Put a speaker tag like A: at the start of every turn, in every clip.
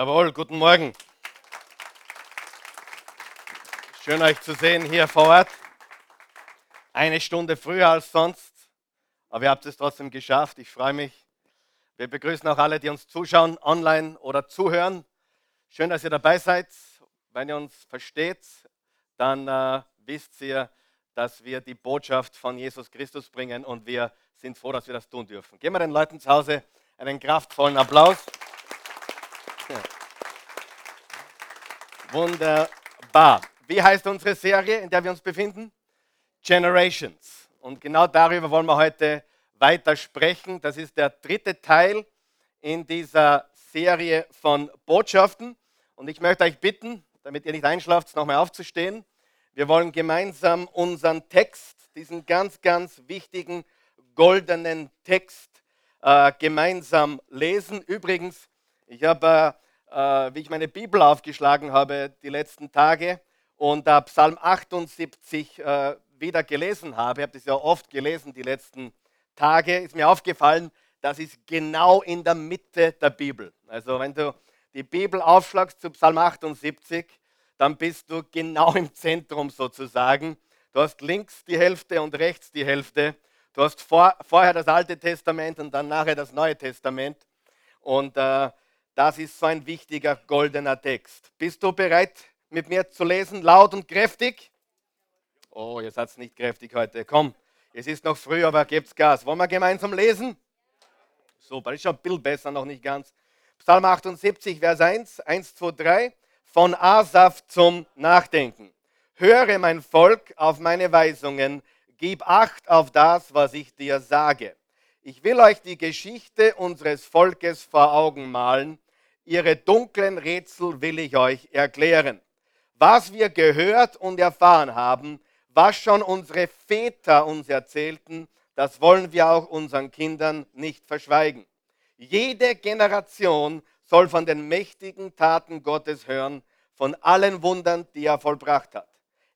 A: Jawohl, guten Morgen. Schön euch zu sehen hier vor Ort. Eine Stunde früher als sonst, aber ihr habt es trotzdem geschafft. Ich freue mich. Wir begrüßen auch alle, die uns zuschauen, online oder zuhören. Schön, dass ihr dabei seid. Wenn ihr uns versteht, dann äh, wisst ihr, dass wir die Botschaft von Jesus Christus bringen und wir sind froh, dass wir das tun dürfen. Geben wir den Leuten zu Hause einen kraftvollen Applaus. Wunderbar. Wie heißt unsere Serie, in der wir uns befinden? Generations. Und genau darüber wollen wir heute weiter sprechen. Das ist der dritte Teil in dieser Serie von Botschaften. Und ich möchte euch bitten, damit ihr nicht einschlaft, nochmal aufzustehen. Wir wollen gemeinsam unseren Text, diesen ganz, ganz wichtigen goldenen Text, äh, gemeinsam lesen. Übrigens, ich habe, äh, wie ich meine Bibel aufgeschlagen habe die letzten Tage und äh, Psalm 78 äh, wieder gelesen habe, ich habe das ja oft gelesen die letzten Tage, ist mir aufgefallen, das ist genau in der Mitte der Bibel. Also wenn du die Bibel aufschlagst zu Psalm 78, dann bist du genau im Zentrum sozusagen. Du hast links die Hälfte und rechts die Hälfte. Du hast vor, vorher das Alte Testament und dann nachher das Neue Testament. Und äh, das ist so ein wichtiger goldener Text. Bist du bereit, mit mir zu lesen, laut und kräftig? Oh, ihr seid nicht kräftig heute. Komm, es ist noch früh, aber gebt's Gas. Wollen wir gemeinsam lesen? Super, ist schon ein bisschen besser, noch nicht ganz. Psalm 78, Vers 1, 1, 2, 3 von Asaf zum Nachdenken. Höre mein Volk auf meine Weisungen, gib acht auf das, was ich dir sage. Ich will euch die Geschichte unseres Volkes vor Augen malen. Ihre dunklen Rätsel will ich euch erklären. Was wir gehört und erfahren haben, was schon unsere Väter uns erzählten, das wollen wir auch unseren Kindern nicht verschweigen. Jede Generation soll von den mächtigen Taten Gottes hören, von allen Wundern, die er vollbracht hat.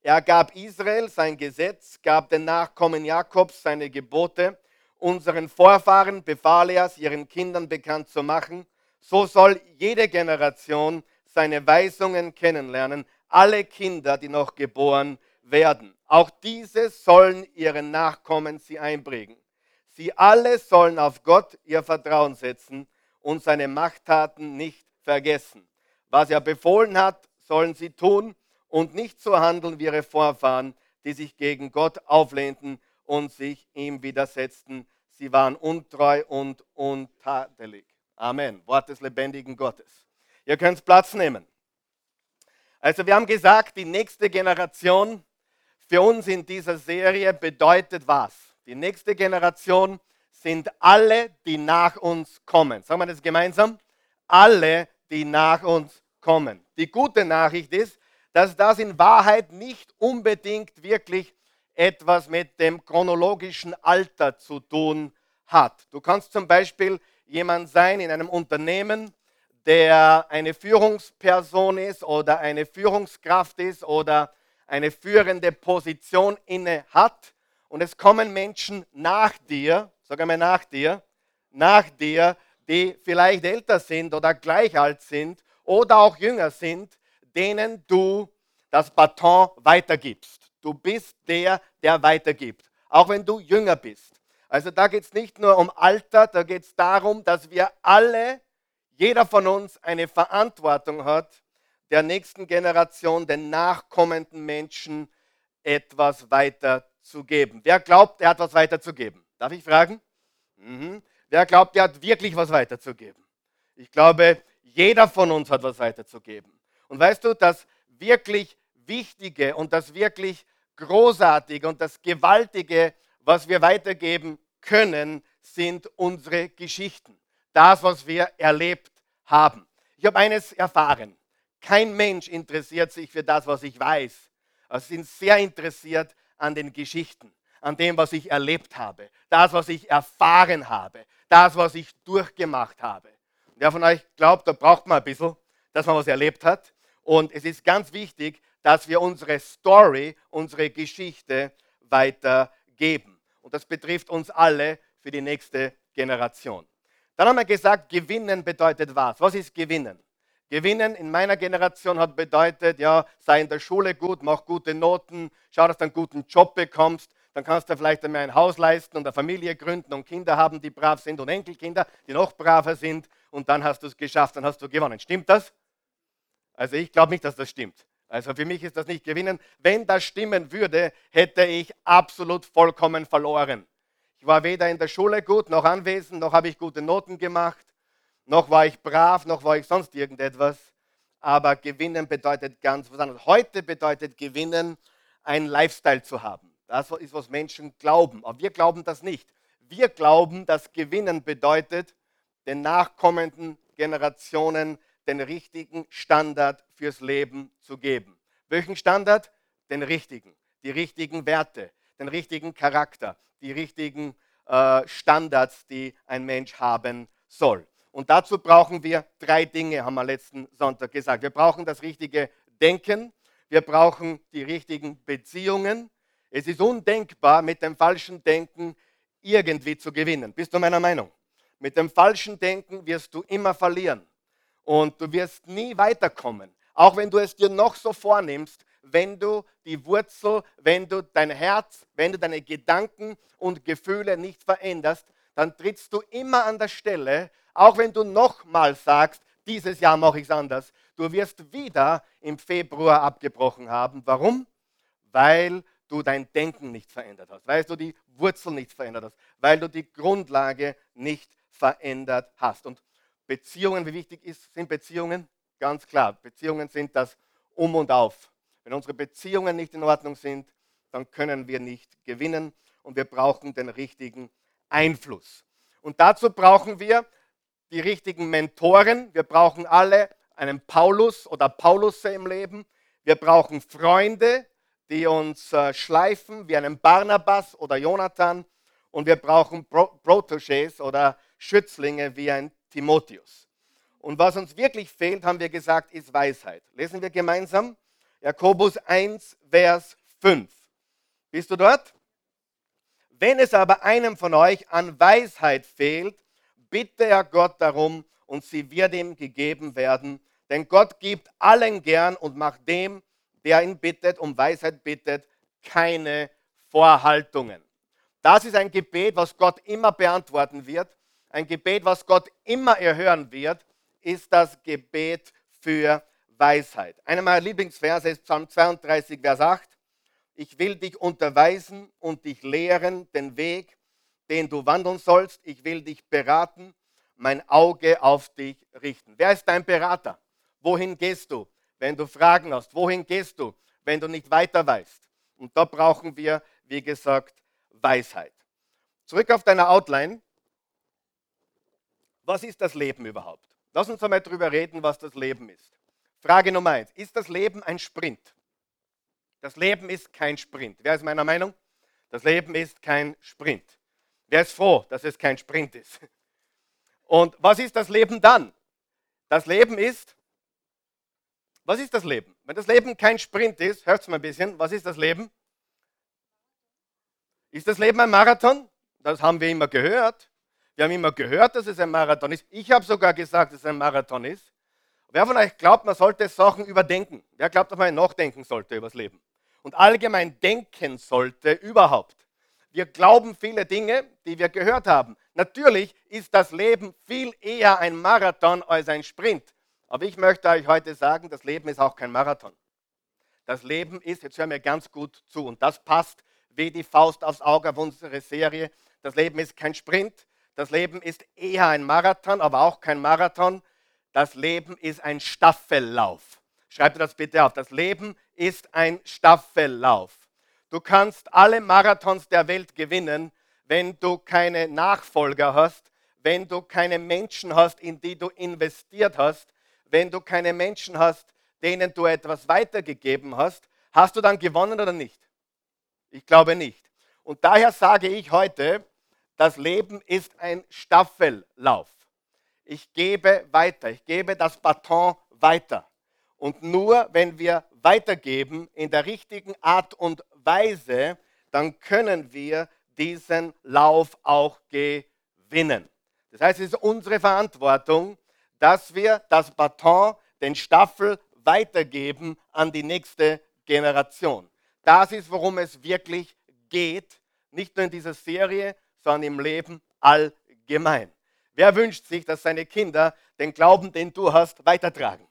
A: Er gab Israel sein Gesetz, gab den Nachkommen Jakobs seine Gebote. Unseren Vorfahren befahl er es, ihren Kindern bekannt zu machen. So soll jede Generation seine Weisungen kennenlernen, alle Kinder, die noch geboren werden. Auch diese sollen ihren Nachkommen sie einprägen. Sie alle sollen auf Gott ihr Vertrauen setzen und seine Machttaten nicht vergessen. Was er befohlen hat, sollen sie tun und nicht so handeln wie ihre Vorfahren, die sich gegen Gott auflehnten und sich ihm widersetzten. Sie waren untreu und untadelig. Amen. Wort des lebendigen Gottes. Ihr könnt Platz nehmen. Also wir haben gesagt, die nächste Generation für uns in dieser Serie bedeutet was? Die nächste Generation sind alle, die nach uns kommen. Sagen wir das gemeinsam? Alle, die nach uns kommen. Die gute Nachricht ist, dass das in Wahrheit nicht unbedingt wirklich etwas mit dem chronologischen Alter zu tun hat. Du kannst zum Beispiel jemand sein in einem Unternehmen, der eine Führungsperson ist oder eine Führungskraft ist oder eine führende Position inne hat und es kommen Menschen nach dir sag einmal nach dir, nach dir, die vielleicht älter sind oder gleich alt sind oder auch jünger sind, denen du das Baton weitergibst. Du bist der, der weitergibt, auch wenn du jünger bist. Also da geht es nicht nur um Alter, da geht es darum, dass wir alle, jeder von uns eine Verantwortung hat, der nächsten Generation, den nachkommenden Menschen etwas weiterzugeben. Wer glaubt, er hat was weiterzugeben? Darf ich fragen? Mhm. Wer glaubt, er hat wirklich was weiterzugeben? Ich glaube, jeder von uns hat was weiterzugeben. Und weißt du, das wirklich Wichtige und das wirklich Großartige und das Gewaltige, was wir weitergeben können, sind unsere Geschichten. Das, was wir erlebt haben. Ich habe eines erfahren. Kein Mensch interessiert sich für das, was ich weiß. Sie sind sehr interessiert an den Geschichten an dem, was ich erlebt habe, das, was ich erfahren habe, das, was ich durchgemacht habe. Wer von euch glaubt, da braucht man ein bisschen, dass man was erlebt hat. Und es ist ganz wichtig, dass wir unsere Story, unsere Geschichte weitergeben. Und das betrifft uns alle für die nächste Generation. Dann haben wir gesagt, gewinnen bedeutet was? Was ist gewinnen? Gewinnen in meiner Generation hat bedeutet, ja, sei in der Schule gut, mach gute Noten, schau, dass du einen guten Job bekommst, dann kannst du vielleicht einmal ein Haus leisten und eine Familie gründen und Kinder haben, die brav sind und Enkelkinder, die noch braver sind und dann hast du es geschafft, dann hast du gewonnen. Stimmt das? Also ich glaube nicht, dass das stimmt. Also für mich ist das nicht gewinnen. Wenn das stimmen würde, hätte ich absolut vollkommen verloren. Ich war weder in der Schule gut, noch anwesend, noch habe ich gute Noten gemacht, noch war ich brav, noch war ich sonst irgendetwas. Aber gewinnen bedeutet ganz was anderes. Heute bedeutet gewinnen, einen Lifestyle zu haben. Das ist, was Menschen glauben. Aber wir glauben das nicht. Wir glauben, dass Gewinnen bedeutet, den nachkommenden Generationen den richtigen Standard fürs Leben zu geben. Welchen Standard? Den richtigen. Die richtigen Werte, den richtigen Charakter, die richtigen äh, Standards, die ein Mensch haben soll. Und dazu brauchen wir drei Dinge, haben wir letzten Sonntag gesagt. Wir brauchen das richtige Denken, wir brauchen die richtigen Beziehungen. Es ist undenkbar, mit dem falschen Denken irgendwie zu gewinnen. Bist du meiner Meinung? Mit dem falschen Denken wirst du immer verlieren und du wirst nie weiterkommen. Auch wenn du es dir noch so vornimmst, wenn du die Wurzel, wenn du dein Herz, wenn du deine Gedanken und Gefühle nicht veränderst, dann trittst du immer an der Stelle, auch wenn du nochmal sagst, dieses Jahr mache ich es anders. Du wirst wieder im Februar abgebrochen haben. Warum? Weil du dein Denken nicht verändert hast, weil du die Wurzel nicht verändert hast, weil du die Grundlage nicht verändert hast. Und Beziehungen, wie wichtig ist, sind Beziehungen? Ganz klar, Beziehungen sind das Um und Auf. Wenn unsere Beziehungen nicht in Ordnung sind, dann können wir nicht gewinnen und wir brauchen den richtigen Einfluss. Und dazu brauchen wir die richtigen Mentoren. Wir brauchen alle einen Paulus oder Paulusse im Leben. Wir brauchen Freunde, die uns äh, schleifen, wie einen Barnabas oder Jonathan. Und wir brauchen Pro Protégés oder Schützlinge wie ein Timotheus. Und was uns wirklich fehlt, haben wir gesagt, ist Weisheit. Lesen wir gemeinsam Jakobus 1, Vers 5. Bist du dort? Wenn es aber einem von euch an Weisheit fehlt, bitte er Gott darum und sie wird ihm gegeben werden. Denn Gott gibt allen gern und macht dem, der ihn bittet, um Weisheit bittet, keine Vorhaltungen. Das ist ein Gebet, was Gott immer beantworten wird ein Gebet, was Gott immer erhören wird, ist das Gebet für Weisheit. Einer meiner Lieblingsverse ist Psalm 32, Vers 8. Ich will dich unterweisen und dich lehren den Weg, den du wandeln sollst. Ich will dich beraten, mein Auge auf dich richten. Wer ist dein Berater? Wohin gehst du, wenn du Fragen hast? Wohin gehst du, wenn du nicht weiter weißt? Und da brauchen wir, wie gesagt, Weisheit. Zurück auf deiner Outline was ist das Leben überhaupt? Lass uns einmal darüber reden, was das Leben ist. Frage Nummer eins. Ist das Leben ein Sprint? Das Leben ist kein Sprint. Wer ist meiner Meinung? Das Leben ist kein Sprint. Wer ist froh, dass es kein Sprint ist? Und was ist das Leben dann? Das Leben ist, was ist das Leben? Wenn das Leben kein Sprint ist, hört es mal ein bisschen, was ist das Leben? Ist das Leben ein Marathon? Das haben wir immer gehört. Wir haben immer gehört, dass es ein Marathon ist. Ich habe sogar gesagt, dass es ein Marathon ist. Wer von euch glaubt, man sollte Sachen überdenken? Wer glaubt, dass man nachdenken sollte über das Leben? Und allgemein denken sollte überhaupt. Wir glauben viele Dinge, die wir gehört haben. Natürlich ist das Leben viel eher ein Marathon als ein Sprint. Aber ich möchte euch heute sagen, das Leben ist auch kein Marathon. Das Leben ist, jetzt hören wir ganz gut zu, und das passt wie die Faust aufs Auge auf unsere Serie. Das Leben ist kein Sprint, das Leben ist eher ein Marathon, aber auch kein Marathon. Das Leben ist ein Staffellauf. Schreib dir das bitte auf. Das Leben ist ein Staffellauf. Du kannst alle Marathons der Welt gewinnen, wenn du keine Nachfolger hast, wenn du keine Menschen hast, in die du investiert hast, wenn du keine Menschen hast, denen du etwas weitergegeben hast. Hast du dann gewonnen oder nicht? Ich glaube nicht. Und daher sage ich heute, das Leben ist ein Staffellauf. Ich gebe weiter, ich gebe das Baton weiter. Und nur wenn wir weitergeben in der richtigen Art und Weise, dann können wir diesen Lauf auch gewinnen. Das heißt, es ist unsere Verantwortung, dass wir das Baton den Staffel weitergeben an die nächste Generation. Das ist, worum es wirklich geht, nicht nur in dieser Serie, sondern im Leben allgemein. Wer wünscht sich, dass seine Kinder den Glauben, den du hast, weitertragen?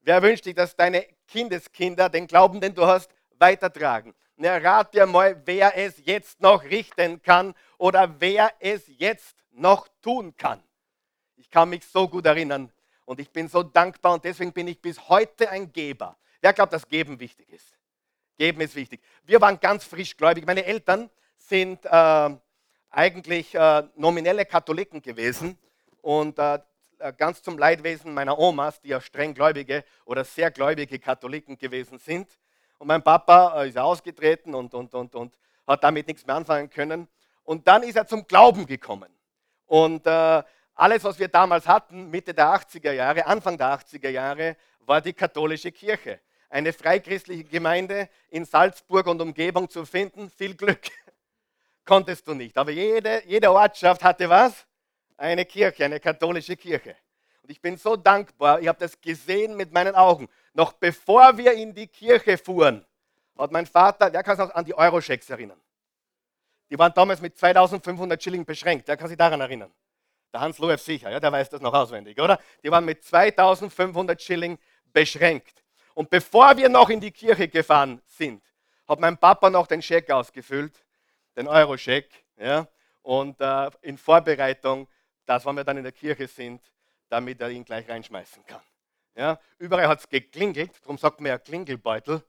A: Wer wünscht sich, dass deine Kindeskinder den Glauben, den du hast, weitertragen? Na, rat dir mal, wer es jetzt noch richten kann oder wer es jetzt noch tun kann. Ich kann mich so gut erinnern und ich bin so dankbar und deswegen bin ich bis heute ein Geber. Wer glaubt, dass Geben wichtig ist? Geben ist wichtig. Wir waren ganz frisch gläubig. Meine Eltern sind äh, eigentlich äh, nominelle Katholiken gewesen und äh, ganz zum Leidwesen meiner Omas, die ja streng gläubige oder sehr gläubige Katholiken gewesen sind. Und mein Papa äh, ist ausgetreten und, und, und, und hat damit nichts mehr anfangen können. Und dann ist er zum Glauben gekommen. Und äh, alles, was wir damals hatten, Mitte der 80er Jahre, Anfang der 80er Jahre, war die katholische Kirche. Eine freichristliche Gemeinde in Salzburg und Umgebung zu finden, viel Glück konntest du nicht. Aber jede, jede Ortschaft hatte was? Eine Kirche, eine katholische Kirche. Und ich bin so dankbar, ich habe das gesehen mit meinen Augen. Noch bevor wir in die Kirche fuhren, hat mein Vater, wer kann sich noch an die Euroschecks erinnern? Die waren damals mit 2500 Schilling beschränkt. Wer kann sich daran erinnern? Der Hans Loew sicher, ja, der weiß das noch auswendig, oder? Die waren mit 2500 Schilling beschränkt. Und bevor wir noch in die Kirche gefahren sind, hat mein Papa noch den Scheck ausgefüllt, den Euro-Scheck, ja, und äh, in Vorbereitung, dass wenn wir dann in der Kirche sind, damit er ihn gleich reinschmeißen kann. Ja, überall hat es geklingelt, darum sagt man ja Klingelbeutel.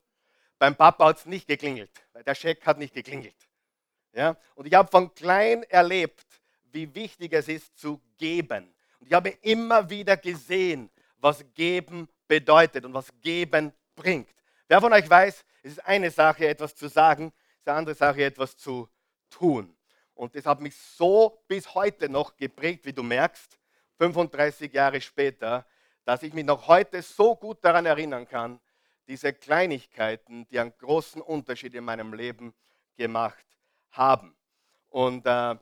A: Beim Papa hat es nicht geklingelt, weil der Scheck hat nicht geklingelt. Ja, und ich habe von klein erlebt, wie wichtig es ist zu geben. Und ich habe immer wieder gesehen, was geben bedeutet und was geben bringt. Wer von euch weiß, es ist eine Sache, etwas zu sagen, es ist eine andere Sache, etwas zu tun. Und das hat mich so bis heute noch geprägt, wie du merkst, 35 Jahre später, dass ich mich noch heute so gut daran erinnern kann, diese Kleinigkeiten, die einen großen Unterschied in meinem Leben gemacht haben. Und äh,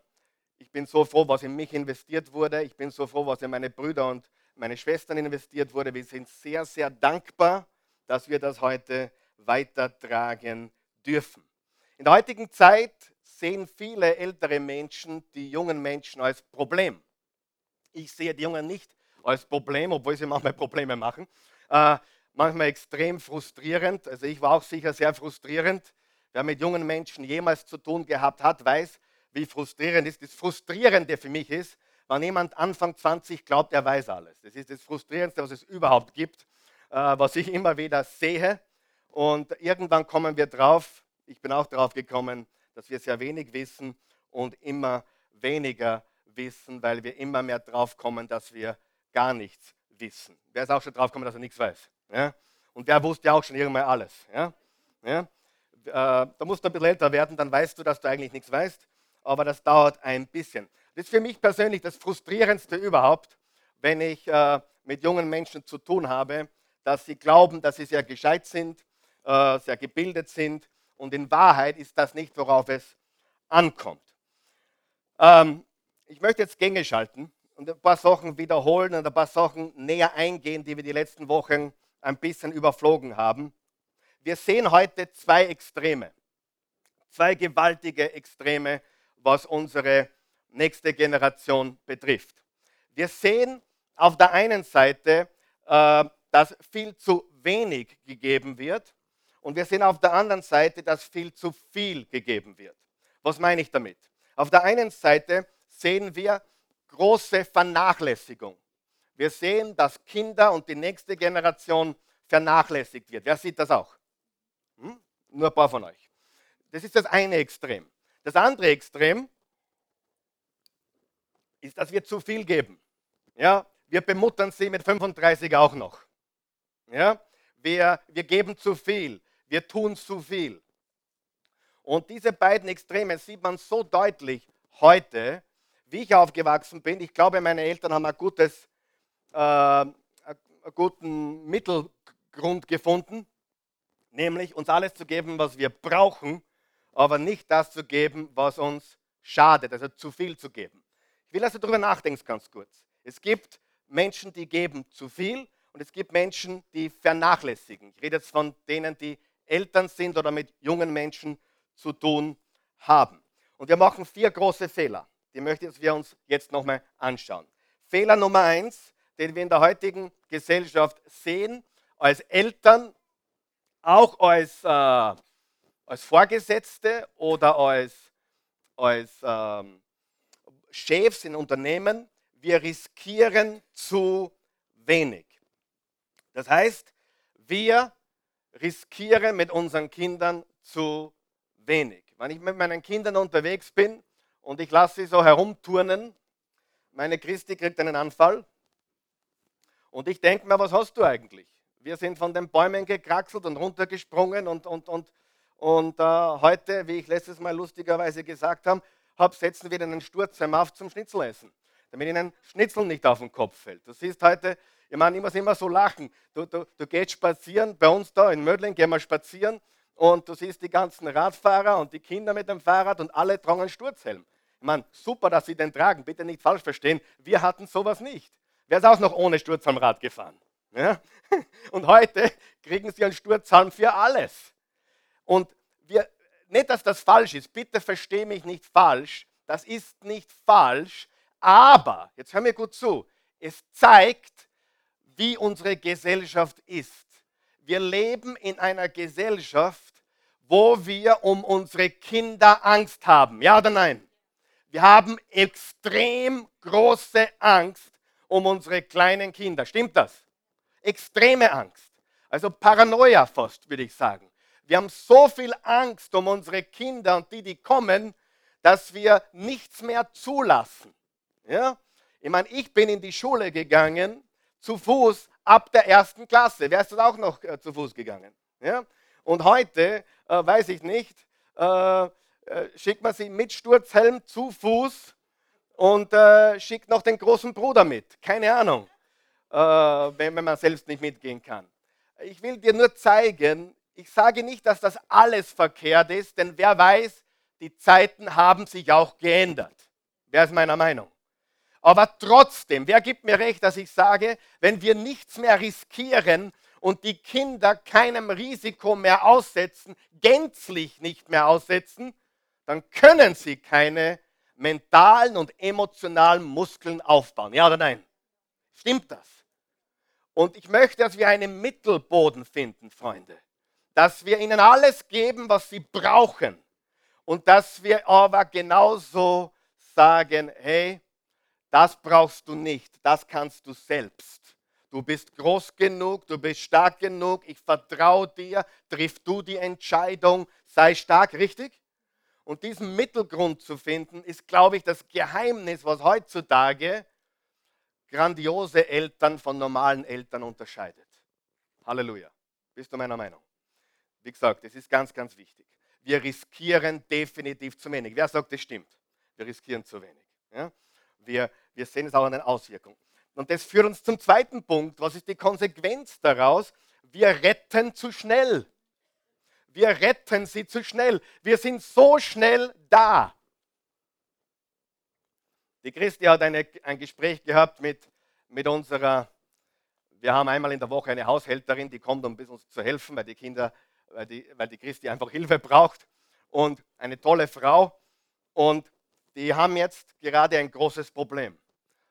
A: ich bin so froh, was in mich investiert wurde. Ich bin so froh, was in meine Brüder und meine Schwestern investiert wurde. Wir sind sehr, sehr dankbar, dass wir das heute weitertragen dürfen. In der heutigen Zeit sehen viele ältere Menschen die jungen Menschen als Problem. Ich sehe die Jungen nicht als Problem, obwohl sie manchmal Probleme machen. Äh, manchmal extrem frustrierend. Also ich war auch sicher sehr frustrierend. Wer mit jungen Menschen jemals zu tun gehabt hat, weiß, wie frustrierend ist. Das Frustrierende für mich ist, wenn jemand Anfang 20 glaubt, er weiß alles. Das ist das Frustrierendste, was es überhaupt gibt, äh, was ich immer wieder sehe. Und irgendwann kommen wir drauf, ich bin auch drauf gekommen, dass wir sehr wenig wissen und immer weniger wissen, weil wir immer mehr drauf kommen, dass wir gar nichts wissen. Wer ist auch schon drauf gekommen, dass er nichts weiß? Ja? Und wer wusste ja auch schon irgendwann alles? Ja? Ja? Äh, da musst du ein bisschen älter werden, dann weißt du, dass du eigentlich nichts weißt aber das dauert ein bisschen. Das ist für mich persönlich das Frustrierendste überhaupt, wenn ich äh, mit jungen Menschen zu tun habe, dass sie glauben, dass sie sehr gescheit sind, äh, sehr gebildet sind und in Wahrheit ist das nicht, worauf es ankommt. Ähm, ich möchte jetzt Gänge schalten und ein paar Sachen wiederholen und ein paar Sachen näher eingehen, die wir die letzten Wochen ein bisschen überflogen haben. Wir sehen heute zwei Extreme, zwei gewaltige Extreme was unsere nächste Generation betrifft. Wir sehen auf der einen Seite, äh, dass viel zu wenig gegeben wird und wir sehen auf der anderen Seite, dass viel zu viel gegeben wird. Was meine ich damit? Auf der einen Seite sehen wir große Vernachlässigung. Wir sehen, dass Kinder und die nächste Generation vernachlässigt wird. Wer sieht das auch? Hm? Nur ein paar von euch. Das ist das eine Extrem. Das andere Extrem ist, dass wir zu viel geben. Ja, wir bemuttern sie mit 35 auch noch. Ja, wir, wir geben zu viel, wir tun zu viel. Und diese beiden Extreme sieht man so deutlich heute, wie ich aufgewachsen bin. Ich glaube, meine Eltern haben ein gutes, äh, einen guten Mittelgrund gefunden, nämlich uns alles zu geben, was wir brauchen, aber nicht das zu geben, was uns schadet, also zu viel zu geben. Ich will, dass du darüber nachdenkst ganz kurz. Es gibt Menschen, die geben zu viel und es gibt Menschen, die vernachlässigen. Ich rede jetzt von denen, die Eltern sind oder mit jungen Menschen zu tun haben. Und wir machen vier große Fehler. Die möchte wir uns jetzt nochmal anschauen. Fehler Nummer eins, den wir in der heutigen Gesellschaft sehen, als Eltern, auch als, äh, als Vorgesetzte oder als, als ähm, Chefs in Unternehmen, wir riskieren zu wenig. Das heißt, wir riskieren mit unseren Kindern zu wenig. Wenn ich mit meinen Kindern unterwegs bin und ich lasse sie so herumturnen, meine Christi kriegt einen Anfall und ich denke mir, was hast du eigentlich? Wir sind von den Bäumen gekraxelt und runtergesprungen und, und, und, und äh, heute, wie ich letztes Mal lustigerweise gesagt habe, hab, setzen wir einen Sturzheim auf zum Schnitzelessen, damit ihnen Schnitzel nicht auf den Kopf fällt. Du siehst heute, ich meine, ich muss immer so lachen. Du, du, du gehst spazieren, bei uns da in Mödling gehen wir spazieren und du siehst die ganzen Radfahrer und die Kinder mit dem Fahrrad und alle tragen einen Sturzhelm. Ich meine, super, dass sie den tragen, bitte nicht falsch verstehen. Wir hatten sowas nicht. Wer ist auch noch ohne Sturzhelmrad gefahren? Ja? Und heute kriegen sie einen Sturzhelm für alles. Und wir, nicht, dass das falsch ist, bitte verstehe mich nicht falsch, das ist nicht falsch, aber, jetzt hör mir gut zu, es zeigt, wie unsere Gesellschaft ist. Wir leben in einer Gesellschaft, wo wir um unsere Kinder Angst haben. Ja oder nein? Wir haben extrem große Angst um unsere kleinen Kinder. Stimmt das? Extreme Angst. Also Paranoia fast, würde ich sagen. Wir haben so viel Angst um unsere Kinder und die, die kommen, dass wir nichts mehr zulassen. Ja? Ich meine, ich bin in die Schule gegangen zu Fuß ab der ersten Klasse. Wer ist das auch noch äh, zu Fuß gegangen? Ja? Und heute, äh, weiß ich nicht, äh, äh, schickt man sie mit Sturzhelm zu Fuß und äh, schickt noch den großen Bruder mit. Keine Ahnung, wenn, wenn man selbst nicht mitgehen kann. Ich will dir nur zeigen, ich sage nicht, dass das alles verkehrt ist, denn wer weiß, die Zeiten haben sich auch geändert. Wer ist meiner Meinung? Aber trotzdem, wer gibt mir recht, dass ich sage, wenn wir nichts mehr riskieren und die Kinder keinem Risiko mehr aussetzen, gänzlich nicht mehr aussetzen, dann können sie keine mentalen und emotionalen Muskeln aufbauen. Ja oder nein? Stimmt das? Und ich möchte, dass wir einen Mittelboden finden, Freunde. Dass wir ihnen alles geben, was sie brauchen. Und dass wir aber genauso sagen, hey, das brauchst du nicht, das kannst du selbst. Du bist groß genug, du bist stark genug, ich vertraue dir, triff du die Entscheidung, sei stark, richtig? Und diesen Mittelgrund zu finden, ist, glaube ich, das Geheimnis, was heutzutage grandiose Eltern von normalen Eltern unterscheidet. Halleluja. Bist du meiner Meinung? Wie gesagt, es ist ganz, ganz wichtig. Wir riskieren definitiv zu wenig. Wer sagt, das stimmt? Wir riskieren zu wenig. Ja? Wir, wir sehen es auch an den Auswirkungen. Und das führt uns zum zweiten Punkt. Was ist die Konsequenz daraus? Wir retten zu schnell. Wir retten sie zu schnell. Wir sind so schnell da. Die Christi hat eine, ein Gespräch gehabt mit, mit unserer, wir haben einmal in der Woche eine Haushälterin, die kommt, um uns zu helfen, weil die Kinder, weil die, weil die Christi einfach Hilfe braucht. Und eine tolle Frau. Und die haben jetzt gerade ein großes Problem.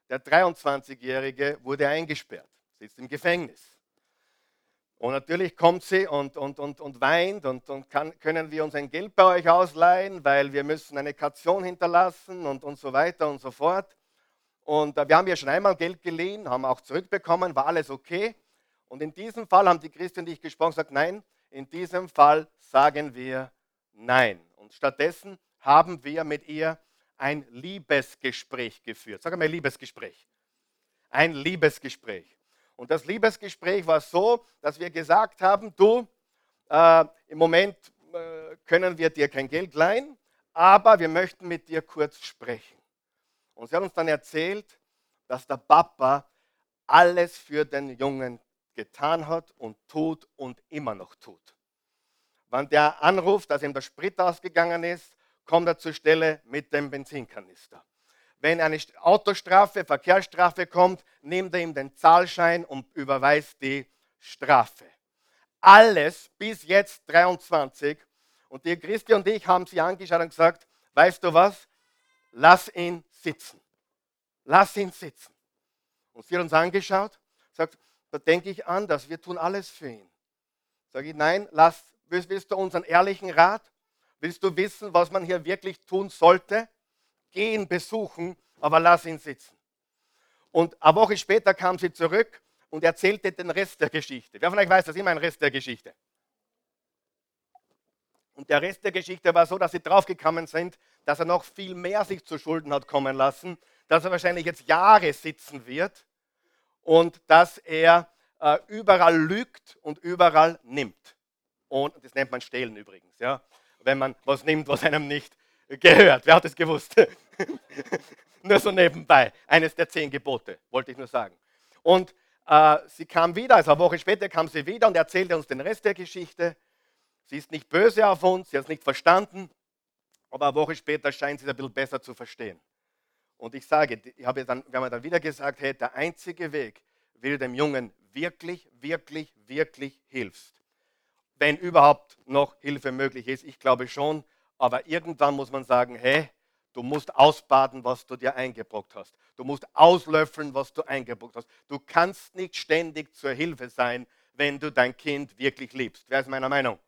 A: Der 23-Jährige wurde eingesperrt, sitzt im Gefängnis. Und natürlich kommt sie und, und, und, und weint und, und kann, können wir uns ein Geld bei euch ausleihen, weil wir müssen eine Kaution hinterlassen und, und so weiter und so fort. Und äh, wir haben ja schon einmal Geld geliehen, haben auch zurückbekommen, war alles okay. Und in diesem Fall haben die Christen, die ich gesprochen gesagt, nein, in diesem Fall sagen wir nein. Und stattdessen haben wir mit ihr ein Liebesgespräch geführt. Sag mal Liebesgespräch. Ein Liebesgespräch. Und das Liebesgespräch war so, dass wir gesagt haben, du, äh, im Moment äh, können wir dir kein Geld leihen, aber wir möchten mit dir kurz sprechen. Und sie hat uns dann erzählt, dass der Papa alles für den Jungen getan hat und tut und immer noch tut. Wenn der anruft, dass ihm der Sprit ausgegangen ist, kommt er zur Stelle mit dem Benzinkanister. wenn eine Autostrafe, Verkehrsstrafe kommt, nimmt er ihm den Zahlschein und überweist die Strafe. Alles bis jetzt 23. Und die Christi und ich haben sie angeschaut und gesagt, weißt du was? Lass ihn sitzen. Lass ihn sitzen. Und sie hat uns angeschaut, sagt, da denke ich anders, wir tun alles für ihn. Sage ich, nein, lass, willst du unseren ehrlichen Rat? Willst du wissen, was man hier wirklich tun sollte? Geh ihn besuchen, aber lass ihn sitzen. Und eine Woche später kam sie zurück und erzählte den Rest der Geschichte. Wer von euch weiß, das ist immer ein Rest der Geschichte. Und der Rest der Geschichte war so, dass sie draufgekommen sind, dass er noch viel mehr sich zu Schulden hat kommen lassen, dass er wahrscheinlich jetzt Jahre sitzen wird und dass er äh, überall lügt und überall nimmt. Und das nennt man Stehlen übrigens, ja? Wenn man was nimmt, was einem nicht gehört. Wer hat es gewusst? nur so nebenbei. Eines der zehn Gebote, wollte ich nur sagen. Und äh, sie kam wieder, also eine Woche später kam sie wieder und erzählte uns den Rest der Geschichte. Sie ist nicht böse auf uns, sie hat es nicht verstanden, aber eine Woche später scheint sie es ein bisschen besser zu verstehen. Und ich sage, ich habe dann, wir haben dann wieder gesagt, hey, der einzige Weg, wie du dem Jungen wirklich, wirklich, wirklich hilfst. Wenn überhaupt noch Hilfe möglich ist, ich glaube schon, aber irgendwann muss man sagen, hey, Du musst ausbaden, was du dir eingebrockt hast. Du musst auslöffeln, was du eingebrockt hast. Du kannst nicht ständig zur Hilfe sein, wenn du dein Kind wirklich liebst. Wer ist meiner Meinung?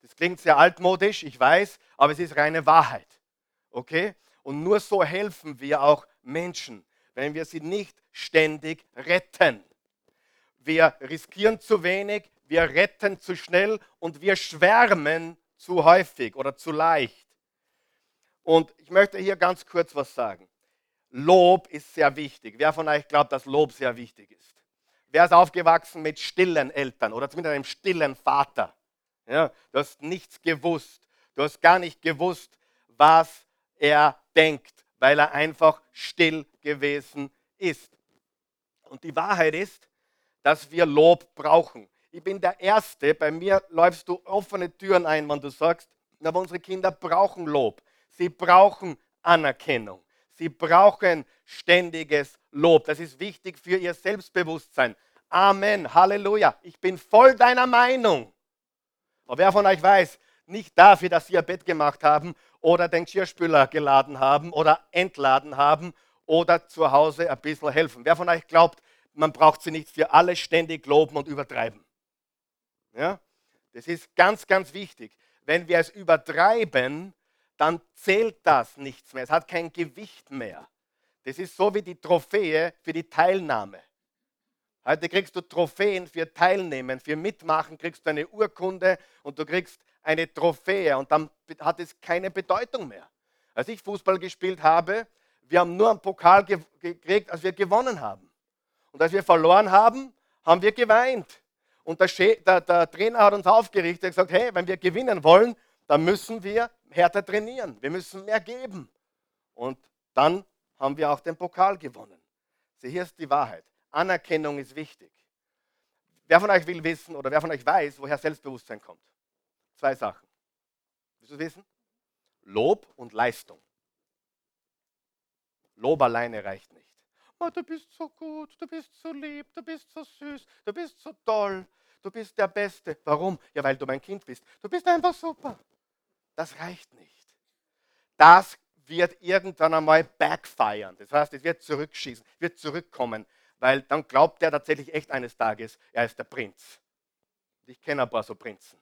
A: Das klingt sehr altmodisch, ich weiß, aber es ist reine Wahrheit. Okay? Und nur so helfen wir auch Menschen, wenn wir sie nicht ständig retten. Wir riskieren zu wenig, wir retten zu schnell und wir schwärmen zu häufig oder zu leicht. Und ich möchte hier ganz kurz was sagen. Lob ist sehr wichtig. Wer von euch glaubt, dass Lob sehr wichtig ist? Wer ist aufgewachsen mit stillen Eltern oder zumindest einem stillen Vater? Ja, du hast nichts gewusst. Du hast gar nicht gewusst, was er denkt, weil er einfach still gewesen ist. Und die Wahrheit ist, dass wir Lob brauchen. Ich bin der Erste, bei mir läufst du offene Türen ein, wenn du sagst, aber unsere Kinder brauchen Lob. Sie brauchen Anerkennung. Sie brauchen ständiges Lob. Das ist wichtig für ihr Selbstbewusstsein. Amen. Halleluja. Ich bin voll deiner Meinung. Aber wer von euch weiß, nicht dafür, dass sie ihr Bett gemacht haben oder den Geschirrspüler geladen haben oder entladen haben oder zu Hause ein bisschen helfen. Wer von euch glaubt, man braucht sie nicht für alles ständig loben und übertreiben? Ja? Das ist ganz, ganz wichtig. Wenn wir es übertreiben, dann zählt das nichts mehr. Es hat kein Gewicht mehr. Das ist so wie die Trophäe für die Teilnahme. Heute kriegst du Trophäen für Teilnehmen, für Mitmachen kriegst du eine Urkunde und du kriegst eine Trophäe und dann hat es keine Bedeutung mehr. Als ich Fußball gespielt habe, wir haben nur einen Pokal gekriegt, als wir gewonnen haben. Und als wir verloren haben, haben wir geweint. Und der, der, der Trainer hat uns aufgerichtet und gesagt, hey, wenn wir gewinnen wollen, dann müssen wir härter trainieren. Wir müssen mehr geben. Und dann haben wir auch den Pokal gewonnen. So, hier ist die Wahrheit. Anerkennung ist wichtig. Wer von euch will wissen oder wer von euch weiß, woher Selbstbewusstsein kommt? Zwei Sachen. Willst du wissen? Lob und Leistung. Lob alleine reicht nicht. Oh, du bist so gut, du bist so lieb, du bist so süß, du bist so toll, du bist der Beste. Warum? Ja, weil du mein Kind bist. Du bist einfach super. Das reicht nicht. Das wird irgendwann einmal backfeiern. Das heißt, es wird zurückschießen, wird zurückkommen, weil dann glaubt er tatsächlich echt eines Tages, er ist der Prinz. Ich kenne ein paar so Prinzen.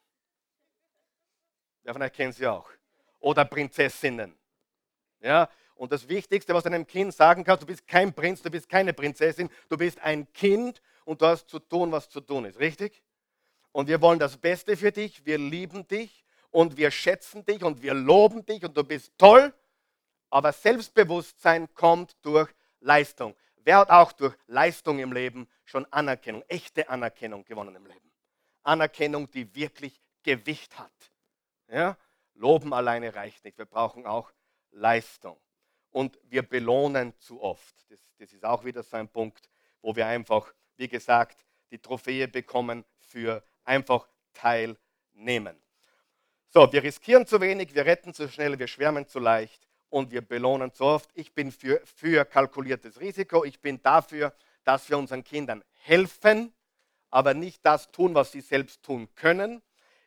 A: Ja, von euch kennen sie auch. Oder Prinzessinnen. Ja, und das Wichtigste, was einem Kind sagen kannst, du bist kein Prinz, du bist keine Prinzessin, du bist ein Kind und du hast zu tun, was zu tun ist. Richtig? Und wir wollen das Beste für dich, wir lieben dich und wir schätzen dich und wir loben dich und du bist toll. Aber Selbstbewusstsein kommt durch Leistung. Wer hat auch durch Leistung im Leben schon Anerkennung, echte Anerkennung gewonnen im Leben? Anerkennung, die wirklich Gewicht hat. Ja? Loben alleine reicht nicht. Wir brauchen auch Leistung. Und wir belohnen zu oft. Das, das ist auch wieder so ein Punkt, wo wir einfach, wie gesagt, die Trophäe bekommen für einfach teilnehmen. So, wir riskieren zu wenig, wir retten zu schnell, wir schwärmen zu leicht und wir belohnen so oft. Ich bin für, für kalkuliertes Risiko. Ich bin dafür, dass wir unseren Kindern helfen, aber nicht das tun, was sie selbst tun können.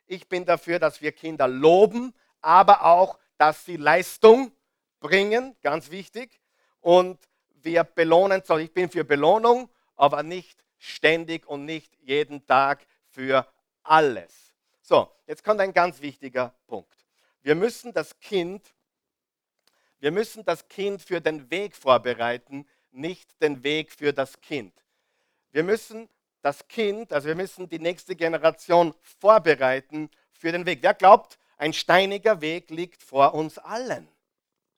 A: Ich bin dafür, dass wir Kinder loben, aber auch, dass sie Leistung bringen, ganz wichtig. Und wir belohnen, so ich bin für Belohnung, aber nicht ständig und nicht jeden Tag für alles. So, jetzt kommt ein ganz wichtiger Punkt. Wir müssen das Kind, wir müssen das Kind für den Weg vorbereiten, nicht den Weg für das Kind. Wir müssen das Kind, also wir müssen die nächste Generation vorbereiten für den Weg. Wer glaubt, ein steiniger Weg liegt vor uns allen?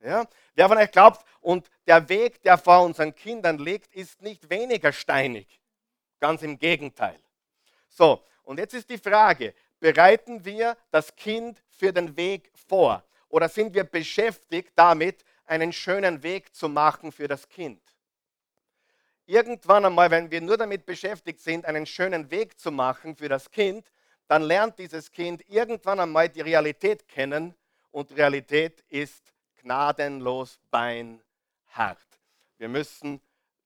A: Ja? Wer von euch glaubt, und der Weg, der vor unseren Kindern liegt, ist nicht weniger steinig. Ganz im Gegenteil. So, und jetzt ist die Frage, bereiten wir das Kind für den Weg vor? Oder sind wir beschäftigt damit, einen schönen Weg zu machen für das Kind? Irgendwann einmal, wenn wir nur damit beschäftigt sind, einen schönen Weg zu machen für das Kind, dann lernt dieses Kind irgendwann einmal die Realität kennen und Realität ist gnadenlos beinhart. Wir müssen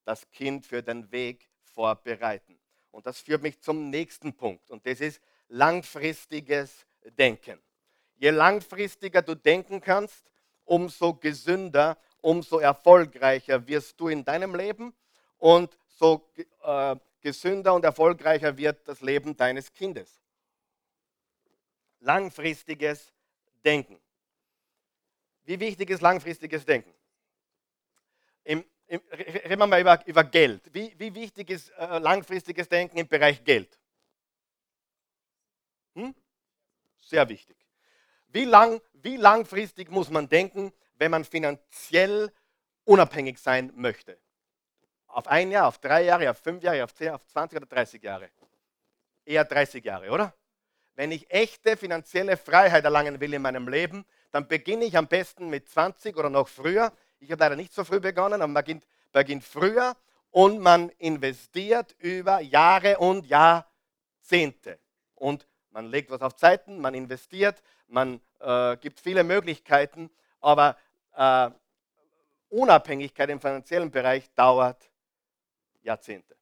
A: das Kind für den Weg vorbereiten. Und das führt mich zum nächsten Punkt und das ist langfristiges Denken. Je langfristiger du denken kannst, umso gesünder, umso erfolgreicher wirst du in deinem Leben und so äh, gesünder und erfolgreicher wird das Leben deines Kindes. Langfristiges Denken. Wie wichtig ist langfristiges Denken? Im, im, reden wir mal über, über Geld. Wie, wie, wichtig ist äh, langfristiges Denken im Bereich Geld? Hm? Sehr wichtig. Wie, lang, wie langfristig muss man denken, wenn man finanziell unabhängig sein möchte? Auf ein Jahr, auf drei Jahre, auf fünf Jahre, auf zehn, auf 20 oder 30 Jahre? Eher 30 Jahre, oder? Wenn ich echte finanzielle Freiheit erlangen will in meinem Leben, dann beginne ich am besten mit 20 oder noch früher. Ich habe leider nicht so früh begonnen, aber man beginnt, beginnt früher und man investiert über Jahre und Jahrzehnte. Und man legt was auf Zeiten, man investiert, man äh, gibt viele Möglichkeiten, aber äh, Unabhängigkeit im finanziellen Bereich dauert Jahrzehnte.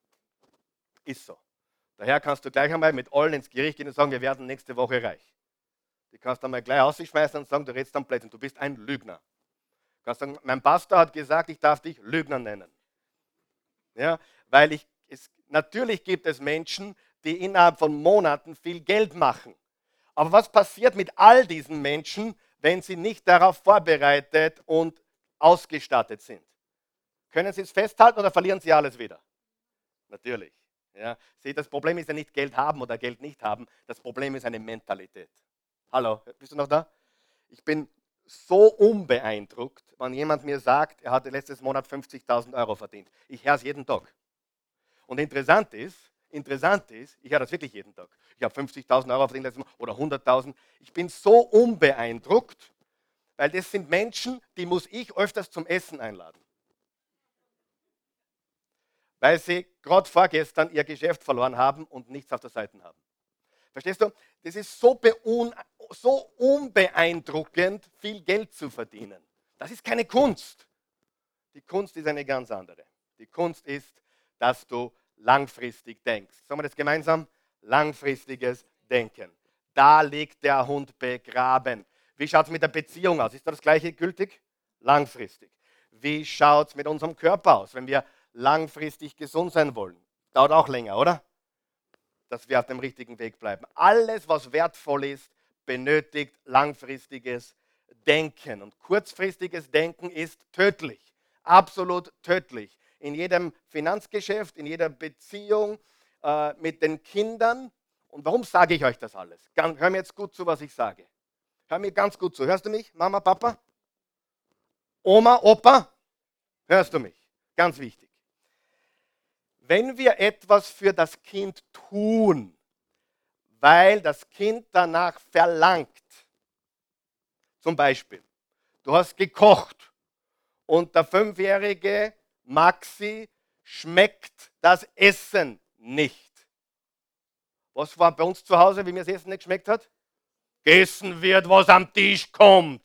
A: Ist so. Daher kannst du gleich einmal mit allen ins Gericht gehen und sagen, wir werden nächste Woche reich. Die kannst du einmal gleich ausschmeißen und sagen, du redest am Blödsinn, du bist ein Lügner. Du kannst sagen, mein Pastor hat gesagt, ich darf dich Lügner nennen. Ja, weil ich, es, natürlich gibt es Menschen, die innerhalb von Monaten viel Geld machen. Aber was passiert mit all diesen Menschen, wenn sie nicht darauf vorbereitet und ausgestattet sind? Können sie es festhalten oder verlieren sie alles wieder? Natürlich. Ja. Seht, das Problem ist ja nicht Geld haben oder Geld nicht haben. Das Problem ist eine Mentalität. Hallo, bist du noch da? Ich bin so unbeeindruckt, wenn jemand mir sagt, er hatte letztes Monat 50.000 Euro verdient. Ich höre es jeden Tag. Und interessant ist, interessant ist, ich höre das wirklich jeden Tag. Ich habe 50.000 Euro verdient letztes Monat oder 100.000. Ich bin so unbeeindruckt, weil das sind Menschen, die muss ich öfters zum Essen einladen weil sie gerade vorgestern ihr Geschäft verloren haben und nichts auf der Seite haben. Verstehst du? Das ist so, so unbeeindruckend, viel Geld zu verdienen. Das ist keine Kunst. Die Kunst ist eine ganz andere. Die Kunst ist, dass du langfristig denkst. Sagen wir das gemeinsam? Langfristiges Denken. Da liegt der Hund begraben. Wie schaut es mit der Beziehung aus? Ist das gleiche gültig? Langfristig. Wie schaut es mit unserem Körper aus? Wenn wir langfristig gesund sein wollen. Dauert auch länger, oder? Dass wir auf dem richtigen Weg bleiben. Alles, was wertvoll ist, benötigt langfristiges Denken. Und kurzfristiges Denken ist tödlich. Absolut tödlich. In jedem Finanzgeschäft, in jeder Beziehung äh, mit den Kindern. Und warum sage ich euch das alles? Hör mir jetzt gut zu, was ich sage. Hör mir ganz gut zu. Hörst du mich, Mama, Papa? Oma, Opa? Hörst du mich? Ganz wichtig wenn wir etwas für das Kind tun, weil das Kind danach verlangt, zum Beispiel, du hast gekocht und der fünfjährige Maxi schmeckt das Essen nicht. Was war bei uns zu Hause, wie mir das Essen nicht geschmeckt hat? Gegessen wird, was am Tisch kommt.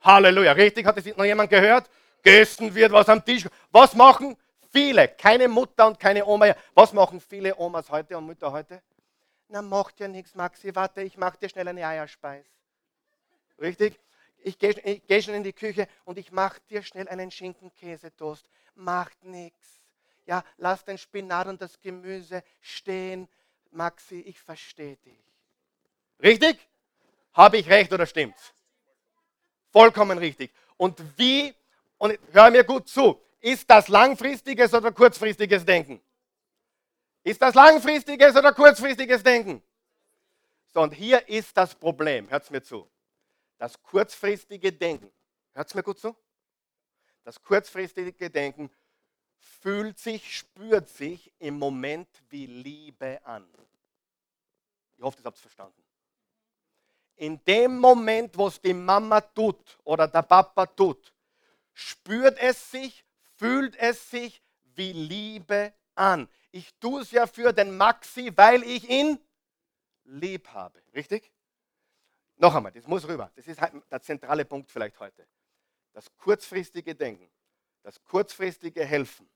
A: Halleluja. Richtig, hat das noch jemand gehört? Gegessen wird was am Tisch. Was machen viele? Keine Mutter und keine Oma. Was machen viele Omas heute und Mütter heute? Na, macht ja nichts, Maxi. Warte, ich mache dir schnell eine Eierspeis. Richtig? Ich gehe geh schon in die Küche und ich mache dir schnell einen Schinken-Käsetoast. Macht nichts. Ja, lass den Spinat und das Gemüse stehen. Maxi, ich verstehe dich. Richtig? Habe ich recht oder stimmt's? Vollkommen richtig. Und wie, und hör mir gut zu, ist das langfristiges oder kurzfristiges Denken? Ist das langfristiges oder kurzfristiges Denken? So, und hier ist das Problem. Hört mir zu. Das kurzfristige Denken, hört mir gut zu? Das kurzfristige Denken fühlt sich, spürt sich im Moment wie Liebe an. Ich hoffe, das habt ihr verstanden. In dem Moment, wo es die Mama tut oder der Papa tut, spürt es sich, fühlt es sich wie Liebe an. Ich tue es ja für den Maxi, weil ich ihn lieb habe. Richtig? Noch einmal, das muss rüber. Das ist halt der zentrale Punkt vielleicht heute. Das kurzfristige Denken, das kurzfristige Helfen,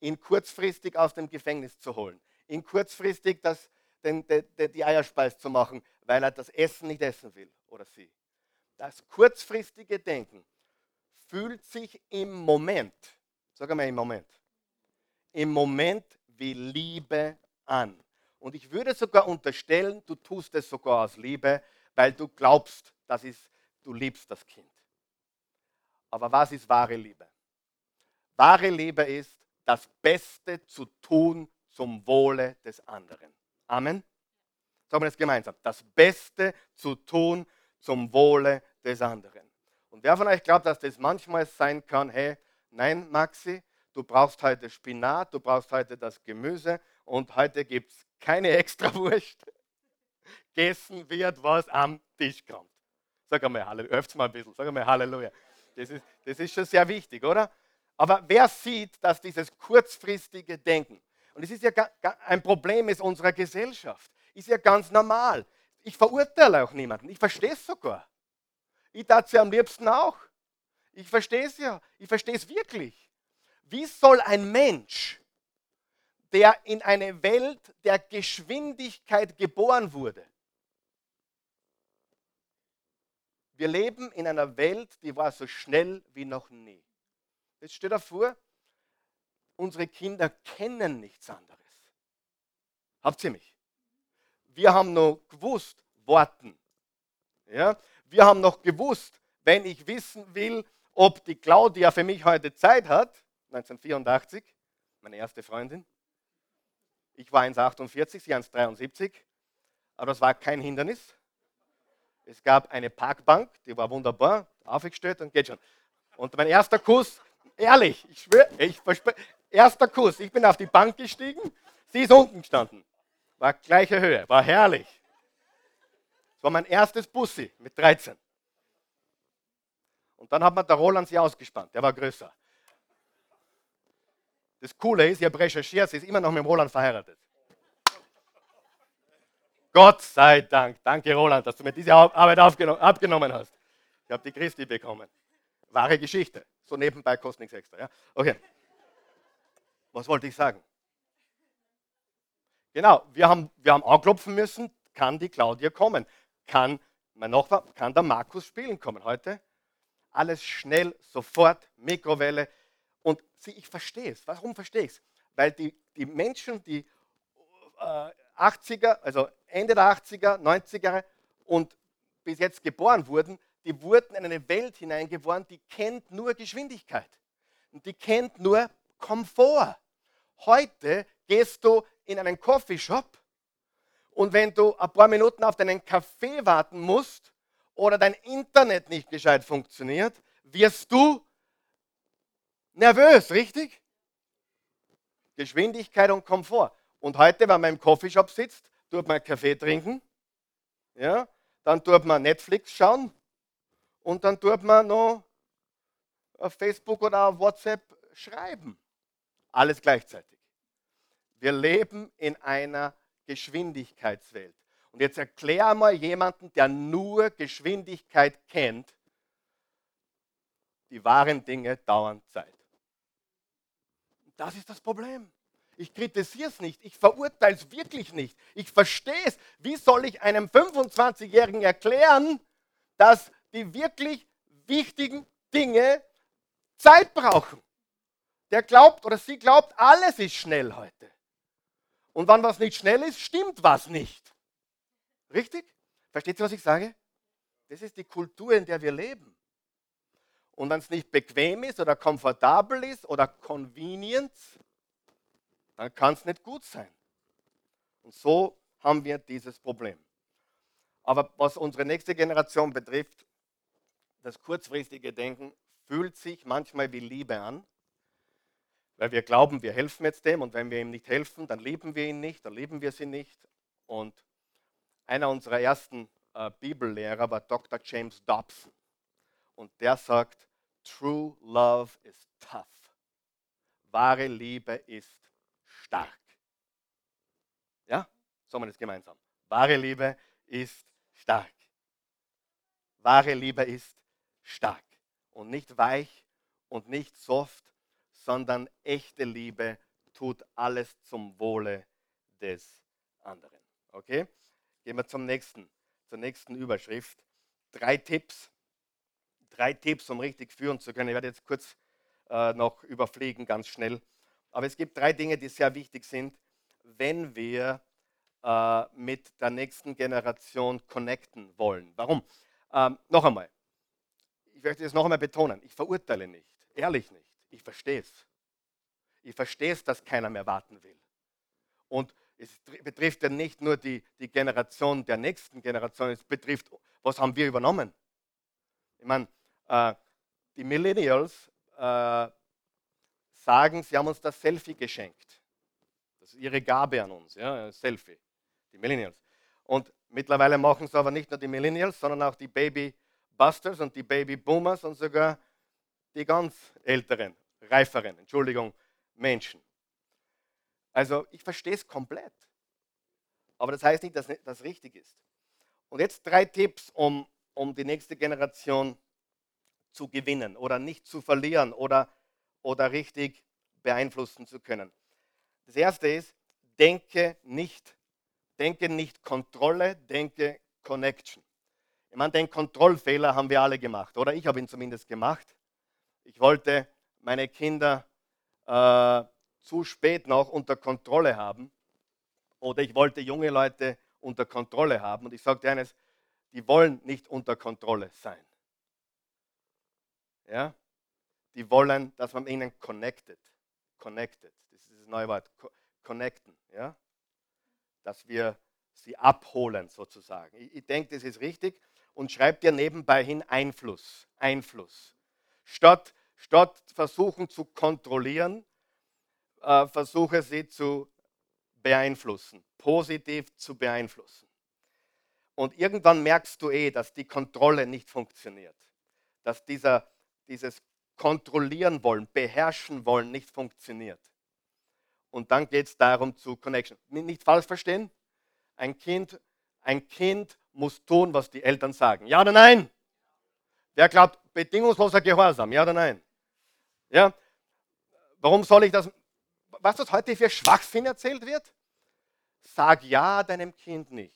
A: ihn kurzfristig aus dem Gefängnis zu holen, ihn kurzfristig das, den, de, de, die Eierspeis zu machen, weil er das Essen nicht essen will oder sie. Das kurzfristige Denken fühlt sich im Moment, sag mal im Moment, im Moment wie Liebe an. Und ich würde sogar unterstellen, du tust es sogar aus Liebe, weil du glaubst, das ist, du liebst das Kind. Aber was ist wahre Liebe? Wahre Liebe ist, das Beste zu tun zum Wohle des anderen. Amen. Sagen wir das gemeinsam. Das Beste zu tun zum Wohle des anderen. Und wer von euch glaubt, dass das manchmal sein kann, hey, nein, Maxi, du brauchst heute Spinat, du brauchst heute das Gemüse und heute gibt es keine Extrawurst gegessen wird, was am Tisch kommt. Sag einmal Halleluja, öffnet mal ein bisschen, sag einmal Halleluja. Das ist, das ist schon sehr wichtig, oder? Aber wer sieht, dass dieses kurzfristige Denken, und es ist ja ein Problem ist unserer Gesellschaft, ist ja ganz normal. Ich verurteile auch niemanden, ich verstehe es sogar. Ich tat es ja am liebsten auch. Ich verstehe es ja, ich verstehe es wirklich. Wie soll ein Mensch, der in eine Welt der Geschwindigkeit geboren wurde, Wir leben in einer Welt, die war so schnell wie noch nie. Jetzt steht davor, unsere Kinder kennen nichts anderes. Habt ihr mich? Wir haben noch gewusst, warten. Ja? Wir haben noch gewusst, wenn ich wissen will, ob die Claudia für mich heute Zeit hat, 1984, meine erste Freundin. Ich war 1,48, sie 1,73, aber das war kein Hindernis. Es gab eine Parkbank, die war wunderbar, aufgestellt und geht schon. Und mein erster Kuss, ehrlich, ich schwöre, ich verspreche, erster Kuss, ich bin auf die Bank gestiegen, sie ist unten gestanden. War gleiche Höhe, war herrlich. Das war mein erstes Bussi mit 13. Und dann hat man der Roland sie ausgespannt, der war größer. Das Coole ist, ich habe recherchiert, sie ist immer noch mit dem Roland verheiratet. Gott sei Dank. Danke, Roland, dass du mir diese Arbeit abgenommen hast. Ich habe die Christi bekommen. Wahre Geschichte. So nebenbei kostet nichts extra. Ja? Okay. Was wollte ich sagen? Genau, wir haben, wir haben anklopfen müssen, kann die Claudia kommen? Kann mein Nachbar, kann der Markus spielen kommen heute? Alles schnell, sofort, Mikrowelle. Und sie, ich verstehe es. Warum verstehe ich es? Weil die, die Menschen, die äh, 80er, also Ende der 80er, 90er und bis jetzt geboren wurden, die wurden in eine Welt hineingeboren, die kennt nur Geschwindigkeit und die kennt nur Komfort. Heute gehst du in einen Coffeeshop und wenn du ein paar Minuten auf deinen Kaffee warten musst oder dein Internet nicht gescheit funktioniert, wirst du nervös, richtig? Geschwindigkeit und Komfort. Und heute, wenn man im Coffeeshop sitzt, tut man Kaffee trinken, ja, dann tut man Netflix schauen und dann tut man noch auf Facebook oder auf WhatsApp schreiben. Alles gleichzeitig. Wir leben in einer Geschwindigkeitswelt. Und jetzt erklär mal jemanden, der nur Geschwindigkeit kennt, die wahren Dinge dauern Zeit. Das ist das Problem. Ich kritisiere es nicht, ich verurteile es wirklich nicht. Ich verstehe es. Wie soll ich einem 25-Jährigen erklären, dass die wirklich wichtigen Dinge Zeit brauchen? Der glaubt oder sie glaubt, alles ist schnell heute. Und wenn was nicht schnell ist, stimmt was nicht. Richtig? Versteht ihr, was ich sage? Das ist die Kultur, in der wir leben. Und wenn es nicht bequem ist oder komfortabel ist oder convenient, dann kann es nicht gut sein. Und so haben wir dieses Problem. Aber was unsere nächste Generation betrifft, das kurzfristige Denken fühlt sich manchmal wie Liebe an, weil wir glauben, wir helfen jetzt dem und wenn wir ihm nicht helfen, dann lieben wir ihn nicht, dann lieben wir sie nicht. Und einer unserer ersten äh, Bibellehrer war Dr. James Dobson. Und der sagt, True love is tough. Wahre Liebe ist stark. Ja, sagen wir das gemeinsam. Wahre Liebe ist stark. Wahre Liebe ist stark und nicht weich und nicht soft, sondern echte Liebe tut alles zum Wohle des anderen. Okay? Gehen wir zum nächsten, zur nächsten Überschrift. Drei Tipps, drei Tipps, um richtig führen zu können. Ich werde jetzt kurz äh, noch überfliegen, ganz schnell. Aber es gibt drei Dinge, die sehr wichtig sind, wenn wir äh, mit der nächsten Generation connecten wollen. Warum? Ähm, noch einmal, ich möchte es noch einmal betonen, ich verurteile nicht, ehrlich nicht. Ich verstehe es. Ich verstehe es, dass keiner mehr warten will. Und es betrifft ja nicht nur die, die Generation der nächsten Generation, es betrifft, was haben wir übernommen? Ich meine, äh, die Millennials äh, sagen, sie haben uns das Selfie geschenkt. Das ist ihre Gabe an uns, ja, Selfie, die Millennials. Und mittlerweile machen es aber nicht nur die Millennials, sondern auch die Babybusters und die Babyboomers und sogar die ganz älteren, reiferen, Entschuldigung, Menschen. Also ich verstehe es komplett. Aber das heißt nicht, dass das richtig ist. Und jetzt drei Tipps, um, um die nächste Generation zu gewinnen oder nicht zu verlieren oder, oder richtig beeinflussen zu können. Das erste ist, denke nicht, denke nicht Kontrolle, denke Connection. Ich meine, den Kontrollfehler haben wir alle gemacht, oder? Ich habe ihn zumindest gemacht. Ich wollte meine Kinder äh, zu spät noch unter Kontrolle haben oder ich wollte junge Leute unter Kontrolle haben. Und ich sagte eines, die wollen nicht unter Kontrolle sein. Ja? Die wollen, dass man ihnen connected. Connected. Das ist das neue Wort. Connecten. Ja? Dass wir sie abholen sozusagen. Ich, ich denke, das ist richtig. Und schreibt dir nebenbei hin Einfluss. Einfluss. Statt, statt versuchen zu kontrollieren, äh, versuche sie zu beeinflussen. Positiv zu beeinflussen. Und irgendwann merkst du eh, dass die Kontrolle nicht funktioniert. Dass dieser dieses kontrollieren wollen, beherrschen wollen nicht funktioniert. Und dann geht es darum zu Connection. Nicht falsch verstehen, ein Kind, ein Kind muss tun, was die Eltern sagen. Ja oder nein? Wer glaubt, bedingungsloser Gehorsam? Ja oder nein? Ja? Warum soll ich das? Was das heute für Schwachsinn erzählt wird? Sag ja deinem Kind nicht.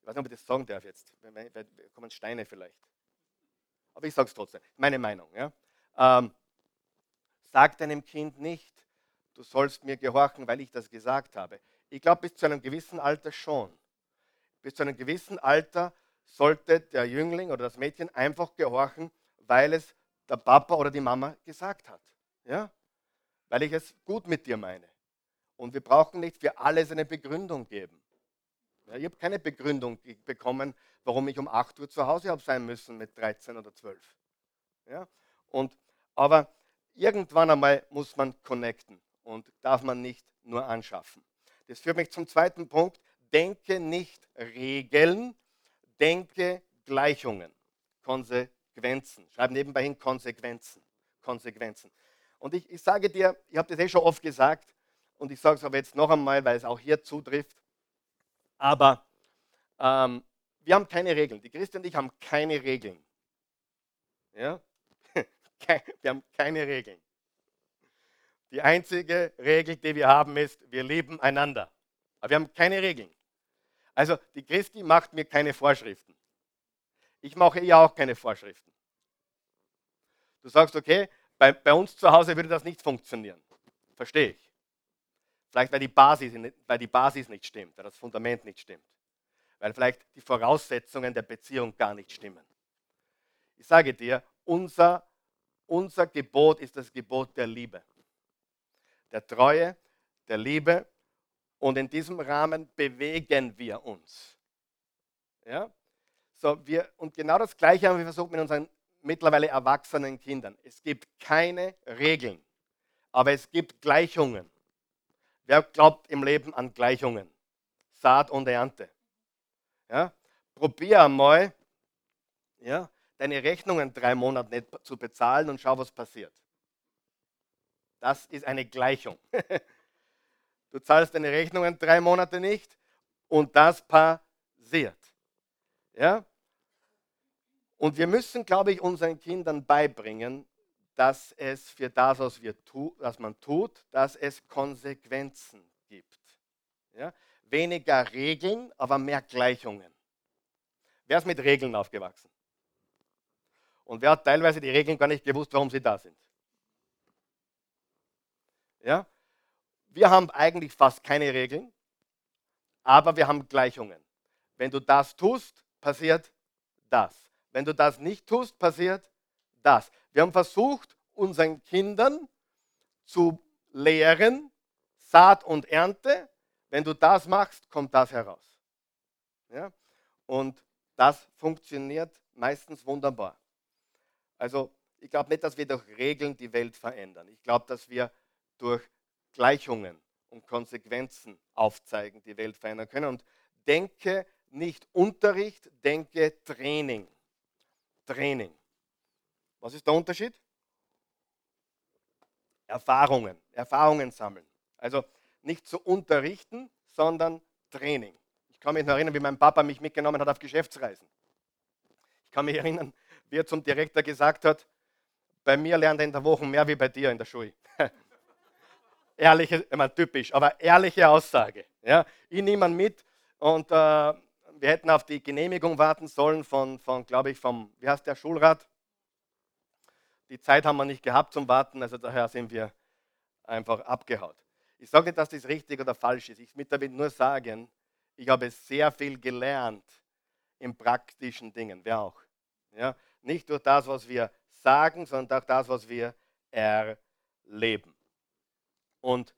A: Ich weiß nicht, ob ich das sagen darf jetzt. Da kommen Steine vielleicht aber ich sage es trotzdem, meine Meinung. Ja? Ähm, sag deinem Kind nicht, du sollst mir gehorchen, weil ich das gesagt habe. Ich glaube, bis zu einem gewissen Alter schon. Bis zu einem gewissen Alter sollte der Jüngling oder das Mädchen einfach gehorchen, weil es der Papa oder die Mama gesagt hat. Ja? Weil ich es gut mit dir meine. Und wir brauchen nicht für alles eine Begründung geben. Ja, ich habe keine Begründung bekommen, warum ich um 8 Uhr zu Hause habe sein müssen mit 13 oder 12. Ja? Und, aber irgendwann einmal muss man connecten und darf man nicht nur anschaffen. Das führt mich zum zweiten Punkt. Denke nicht Regeln, denke Gleichungen, Konsequenzen. Schreib nebenbei hin Konsequenzen. Konsequenzen. Und ich, ich sage dir, ich habe das eh schon oft gesagt und ich sage es aber jetzt noch einmal, weil es auch hier zutrifft. Aber ähm, wir haben keine Regeln. Die Christen und ich haben keine Regeln. Ja? wir haben keine Regeln. Die einzige Regel, die wir haben, ist, wir lieben einander. Aber wir haben keine Regeln. Also die Christi macht mir keine Vorschriften. Ich mache ihr auch keine Vorschriften. Du sagst, okay, bei, bei uns zu Hause würde das nicht funktionieren. Verstehe ich. Vielleicht, weil die, Basis, weil die Basis nicht stimmt, weil das Fundament nicht stimmt. Weil vielleicht die Voraussetzungen der Beziehung gar nicht stimmen. Ich sage dir, unser, unser Gebot ist das Gebot der Liebe. Der Treue, der Liebe. Und in diesem Rahmen bewegen wir uns. Ja? So, wir, und genau das Gleiche haben wir versucht mit unseren mittlerweile erwachsenen Kindern. Es gibt keine Regeln, aber es gibt Gleichungen. Wer glaubt im Leben an Gleichungen? Saat und Ernte. Ja? Probier einmal, ja, deine Rechnungen drei Monate nicht zu bezahlen und schau, was passiert. Das ist eine Gleichung. Du zahlst deine Rechnungen drei Monate nicht und das passiert. Ja? Und wir müssen, glaube ich, unseren Kindern beibringen, dass es für das, was, wir tu, was man tut, dass es Konsequenzen gibt. Ja? Weniger Regeln, aber mehr Gleichungen. Wer ist mit Regeln aufgewachsen? Und wer hat teilweise die Regeln gar nicht gewusst, warum sie da sind? Ja? Wir haben eigentlich fast keine Regeln, aber wir haben Gleichungen. Wenn du das tust, passiert das. Wenn du das nicht tust, passiert das. Wir haben versucht, unseren Kindern zu lehren, Saat und Ernte. Wenn du das machst, kommt das heraus. Ja? Und das funktioniert meistens wunderbar. Also ich glaube nicht, dass wir durch Regeln die Welt verändern. Ich glaube, dass wir durch Gleichungen und Konsequenzen aufzeigen, die Welt verändern können. Und denke nicht Unterricht, denke Training. Training. Was ist der Unterschied? Erfahrungen, Erfahrungen sammeln. Also nicht zu unterrichten, sondern Training. Ich kann mich noch erinnern, wie mein Papa mich mitgenommen hat auf Geschäftsreisen. Ich kann mich erinnern, wie er zum Direktor gesagt hat, bei mir lernt er in der Woche mehr wie bei dir in der Schule. ehrliche, immer typisch, aber ehrliche Aussage. Ja? Ich nehme ihn mit und äh, wir hätten auf die Genehmigung warten sollen von, von glaube ich, vom, wie heißt der, Schulrat? Die Zeit haben wir nicht gehabt zum Warten, also daher sind wir einfach abgehaut. Ich sage nicht, dass das richtig oder falsch ist. Ich will damit nur sagen, ich habe sehr viel gelernt in praktischen Dingen. Wer auch? Ja? Nicht durch das, was wir sagen, sondern durch das, was wir erleben. Und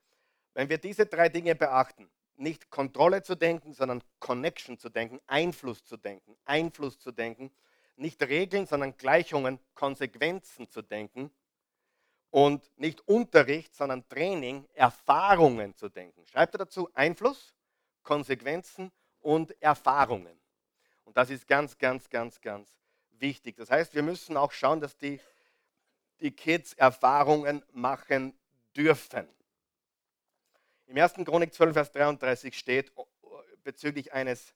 A: wenn wir diese drei Dinge beachten, nicht Kontrolle zu denken, sondern Connection zu denken, Einfluss zu denken, Einfluss zu denken, nicht Regeln, sondern Gleichungen, Konsequenzen zu denken und nicht Unterricht, sondern Training, Erfahrungen zu denken. Schreibt er dazu Einfluss, Konsequenzen und Erfahrungen. Und das ist ganz, ganz, ganz, ganz wichtig. Das heißt, wir müssen auch schauen, dass die, die Kids Erfahrungen machen dürfen. Im 1. Chronik 12, Vers 33 steht bezüglich eines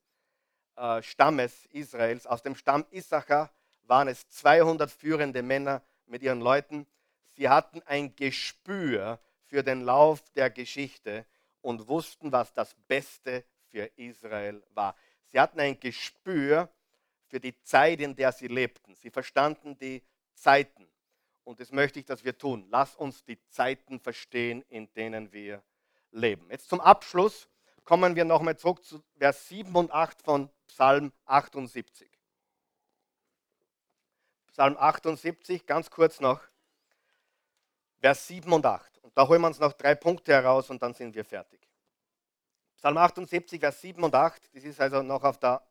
A: äh, Stammes Israels, aus dem Stamm Issachar waren es 200 führende Männer mit ihren Leuten. Sie hatten ein Gespür für den Lauf der Geschichte und wussten, was das Beste für Israel war. Sie hatten ein Gespür für die Zeit, in der sie lebten. Sie verstanden die Zeiten. Und das möchte ich, dass wir tun. Lass uns die Zeiten verstehen, in denen wir leben. Jetzt zum Abschluss kommen wir nochmal zurück zu Vers 7 und 8 von Psalm 78. Psalm 78, ganz kurz noch, Vers 7 und 8. Und da holen wir uns noch drei Punkte heraus und dann sind wir fertig. Psalm 78, Vers 7 und 8, das ist also noch auf der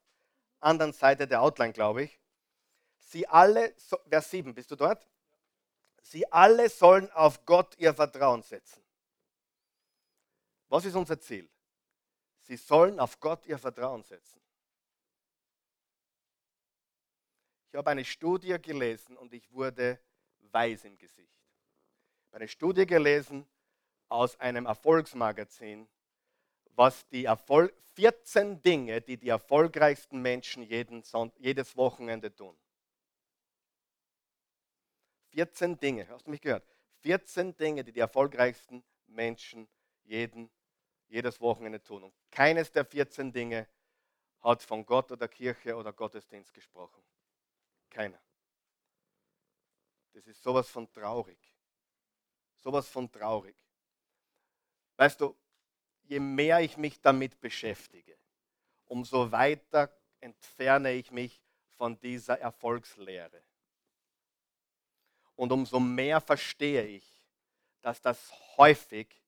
A: anderen Seite der Outline, glaube ich. Sie alle, Vers 7, bist du dort? Sie alle sollen auf Gott ihr Vertrauen setzen. Was ist unser Ziel? Sie sollen auf Gott ihr Vertrauen setzen. Ich habe eine Studie gelesen und ich wurde weiß im Gesicht. Ich habe eine Studie gelesen aus einem Erfolgsmagazin, was die Erfol 14 Dinge, die die erfolgreichsten Menschen jeden, jedes Wochenende tun. 14 Dinge, hast du mich gehört? 14 Dinge, die die erfolgreichsten Menschen jeden, jedes Wochenende tun. Und keines der 14 Dinge hat von Gott oder Kirche oder Gottesdienst gesprochen. Keiner. Das ist sowas von traurig. Sowas von traurig. Weißt du, je mehr ich mich damit beschäftige, umso weiter entferne ich mich von dieser Erfolgslehre. Und umso mehr verstehe ich, dass das häufig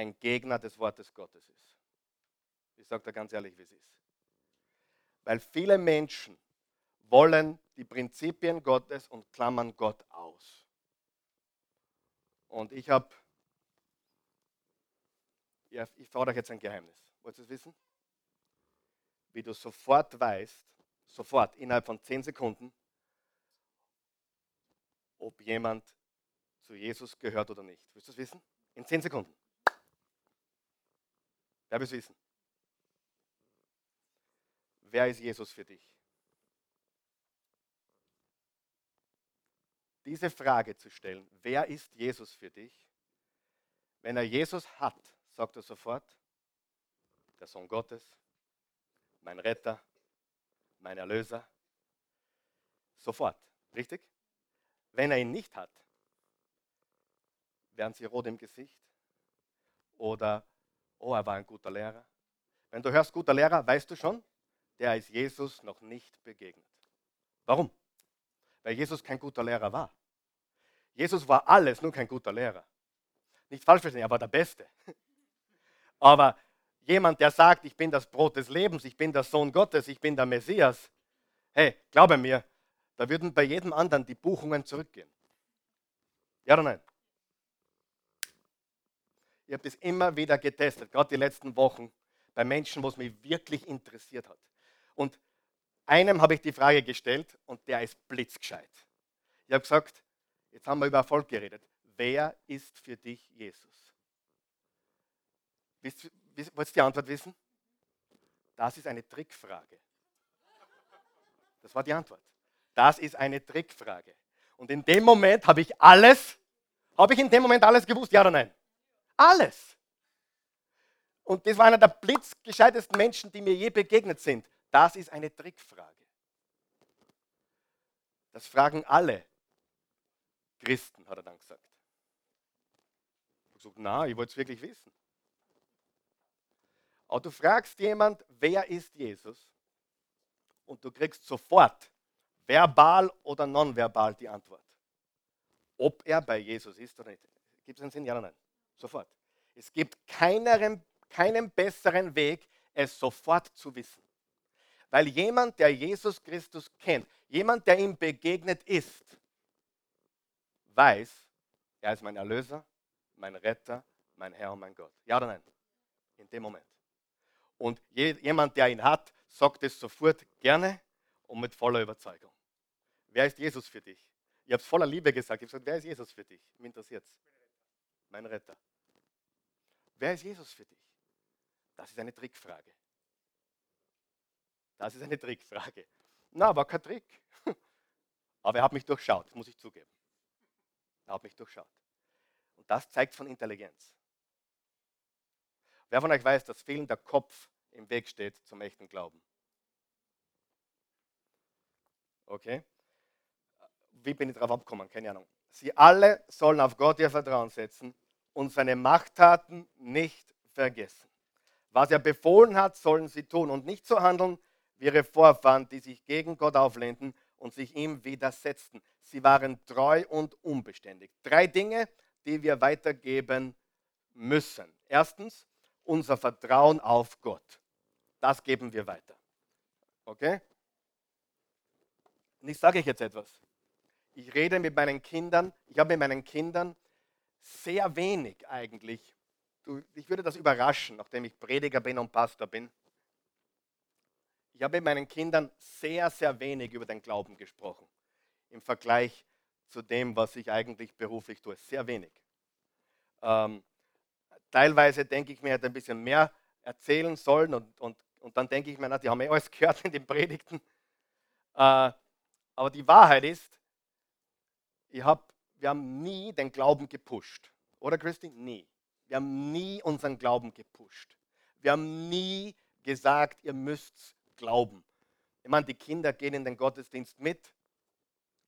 A: ein Gegner des Wortes Gottes ist. Ich sage da ganz ehrlich, wie es ist. Weil viele Menschen wollen die Prinzipien Gottes und klammern Gott aus. Und ich habe, ja, ich fordere euch jetzt ein Geheimnis. Wollt ihr es wissen? Wie du sofort weißt, sofort, innerhalb von zehn Sekunden, ob jemand zu Jesus gehört oder nicht. Willst du es wissen? In zehn Sekunden. Wer will es wissen? Wer ist Jesus für dich? Diese Frage zu stellen, wer ist Jesus für dich? Wenn er Jesus hat, sagt er sofort, der Sohn Gottes, mein Retter, mein Erlöser. Sofort, richtig? Wenn er ihn nicht hat, werden sie rot im Gesicht oder, oh, er war ein guter Lehrer. Wenn du hörst guter Lehrer, weißt du schon, der ist Jesus noch nicht begegnet. Warum? Weil Jesus kein guter Lehrer war. Jesus war alles, nur kein guter Lehrer. Nicht falsch verstehen, er war der Beste. Aber jemand, der sagt, ich bin das Brot des Lebens, ich bin der Sohn Gottes, ich bin der Messias, hey, glaube mir, da würden bei jedem anderen die Buchungen zurückgehen. Ja oder nein? Ich habe das immer wieder getestet, gerade die letzten Wochen, bei Menschen, wo es mich wirklich interessiert hat. Und einem habe ich die Frage gestellt und der ist blitzgescheit. Ich habe gesagt, jetzt haben wir über Erfolg geredet. Wer ist für dich Jesus? Wolltest du die Antwort wissen? Das ist eine Trickfrage. Das war die Antwort. Das ist eine Trickfrage. Und in dem Moment habe ich alles, habe ich in dem Moment alles gewusst, ja oder nein? Alles. Und das war einer der blitzgescheitesten Menschen, die mir je begegnet sind. Das ist eine Trickfrage. Das fragen alle Christen, hat er dann gesagt. Ich habe gesagt, na, ich wollte es wirklich wissen. Aber du fragst jemand, wer ist Jesus? Und du kriegst sofort verbal oder nonverbal die Antwort. Ob er bei Jesus ist oder nicht. Gibt es einen Sinn? Ja oder nein? Sofort. Es gibt keinen, keinen besseren Weg, es sofort zu wissen. Weil jemand, der Jesus Christus kennt, jemand, der ihm begegnet ist, weiß, er ist mein Erlöser, mein Retter, mein Herr und mein Gott. Ja oder nein? In dem Moment. Und jemand, der ihn hat, sagt es sofort gerne und mit voller Überzeugung. Wer ist Jesus für dich? Ich habe es voller Liebe gesagt. Ich habe gesagt, wer ist Jesus für dich? Mich interessiert es. Mein Retter. Wer ist Jesus für dich? Das ist eine Trickfrage. Das ist eine Trickfrage. Na, war kein Trick. Aber er hat mich durchschaut, muss ich zugeben. Er hat mich durchschaut. Und das zeigt von Intelligenz. Wer von euch weiß, dass vielen der Kopf im Weg steht zum echten Glauben? Okay? Wie bin ich darauf abgekommen? Keine Ahnung. Sie alle sollen auf Gott ihr Vertrauen setzen und seine Machttaten nicht vergessen. Was er befohlen hat, sollen sie tun und nicht so handeln wie ihre Vorfahren, die sich gegen Gott auflehnten und sich ihm widersetzten. Sie waren treu und unbeständig. Drei Dinge, die wir weitergeben müssen. Erstens, unser Vertrauen auf Gott. Das geben wir weiter. Okay? Und ich sage euch jetzt etwas. Ich rede mit meinen Kindern, ich habe mit meinen Kindern sehr wenig eigentlich. Ich würde das überraschen, nachdem ich Prediger bin und Pastor bin. Ich habe mit meinen Kindern sehr, sehr wenig über den Glauben gesprochen. Im Vergleich zu dem, was ich eigentlich beruflich tue. Sehr wenig. Ähm, Teilweise denke ich mir, hätte ein bisschen mehr erzählen sollen und, und, und dann denke ich mir, na, die haben eh alles gehört in den Predigten. Äh, aber die Wahrheit ist, ich hab, wir haben nie den Glauben gepusht. Oder Christi? Nie. Wir haben nie unseren Glauben gepusht. Wir haben nie gesagt, ihr müsst glauben. Ich meine, die Kinder gehen in den Gottesdienst mit.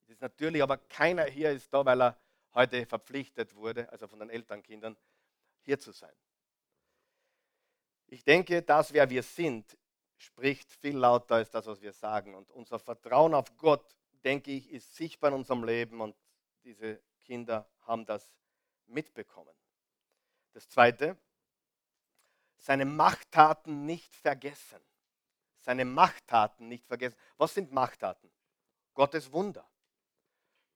A: Das ist natürlich, aber keiner hier ist da, weil er heute verpflichtet wurde, also von den Elternkindern, hier zu sein. Ich denke, das, wer wir sind, spricht viel lauter als das, was wir sagen. Und unser Vertrauen auf Gott, denke ich, ist sichtbar in unserem Leben und diese Kinder haben das mitbekommen. Das Zweite, seine Machttaten nicht vergessen. Seine Machttaten nicht vergessen. Was sind Machttaten? Gottes Wunder.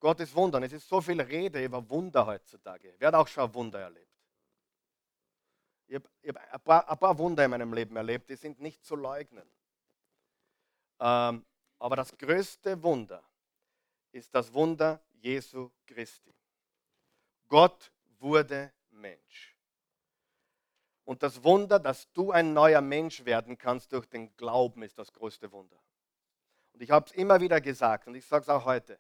A: Gottes Wunder. Und es ist so viel Rede über Wunder heutzutage. Wer hat auch schon Wunder erlebt? Ich habe hab ein, paar, ein, paar, Wunder in meinem Leben erlebt, die sind nicht zu leugnen. Ähm, aber das größte Wunder ist das Wunder Jesu Christi. Gott wurde Mensch. Und das Wunder, dass du ein neuer Mensch werden kannst durch den Glauben, ist das größte Wunder. Und ich habe es immer wieder gesagt und ich sage es auch heute.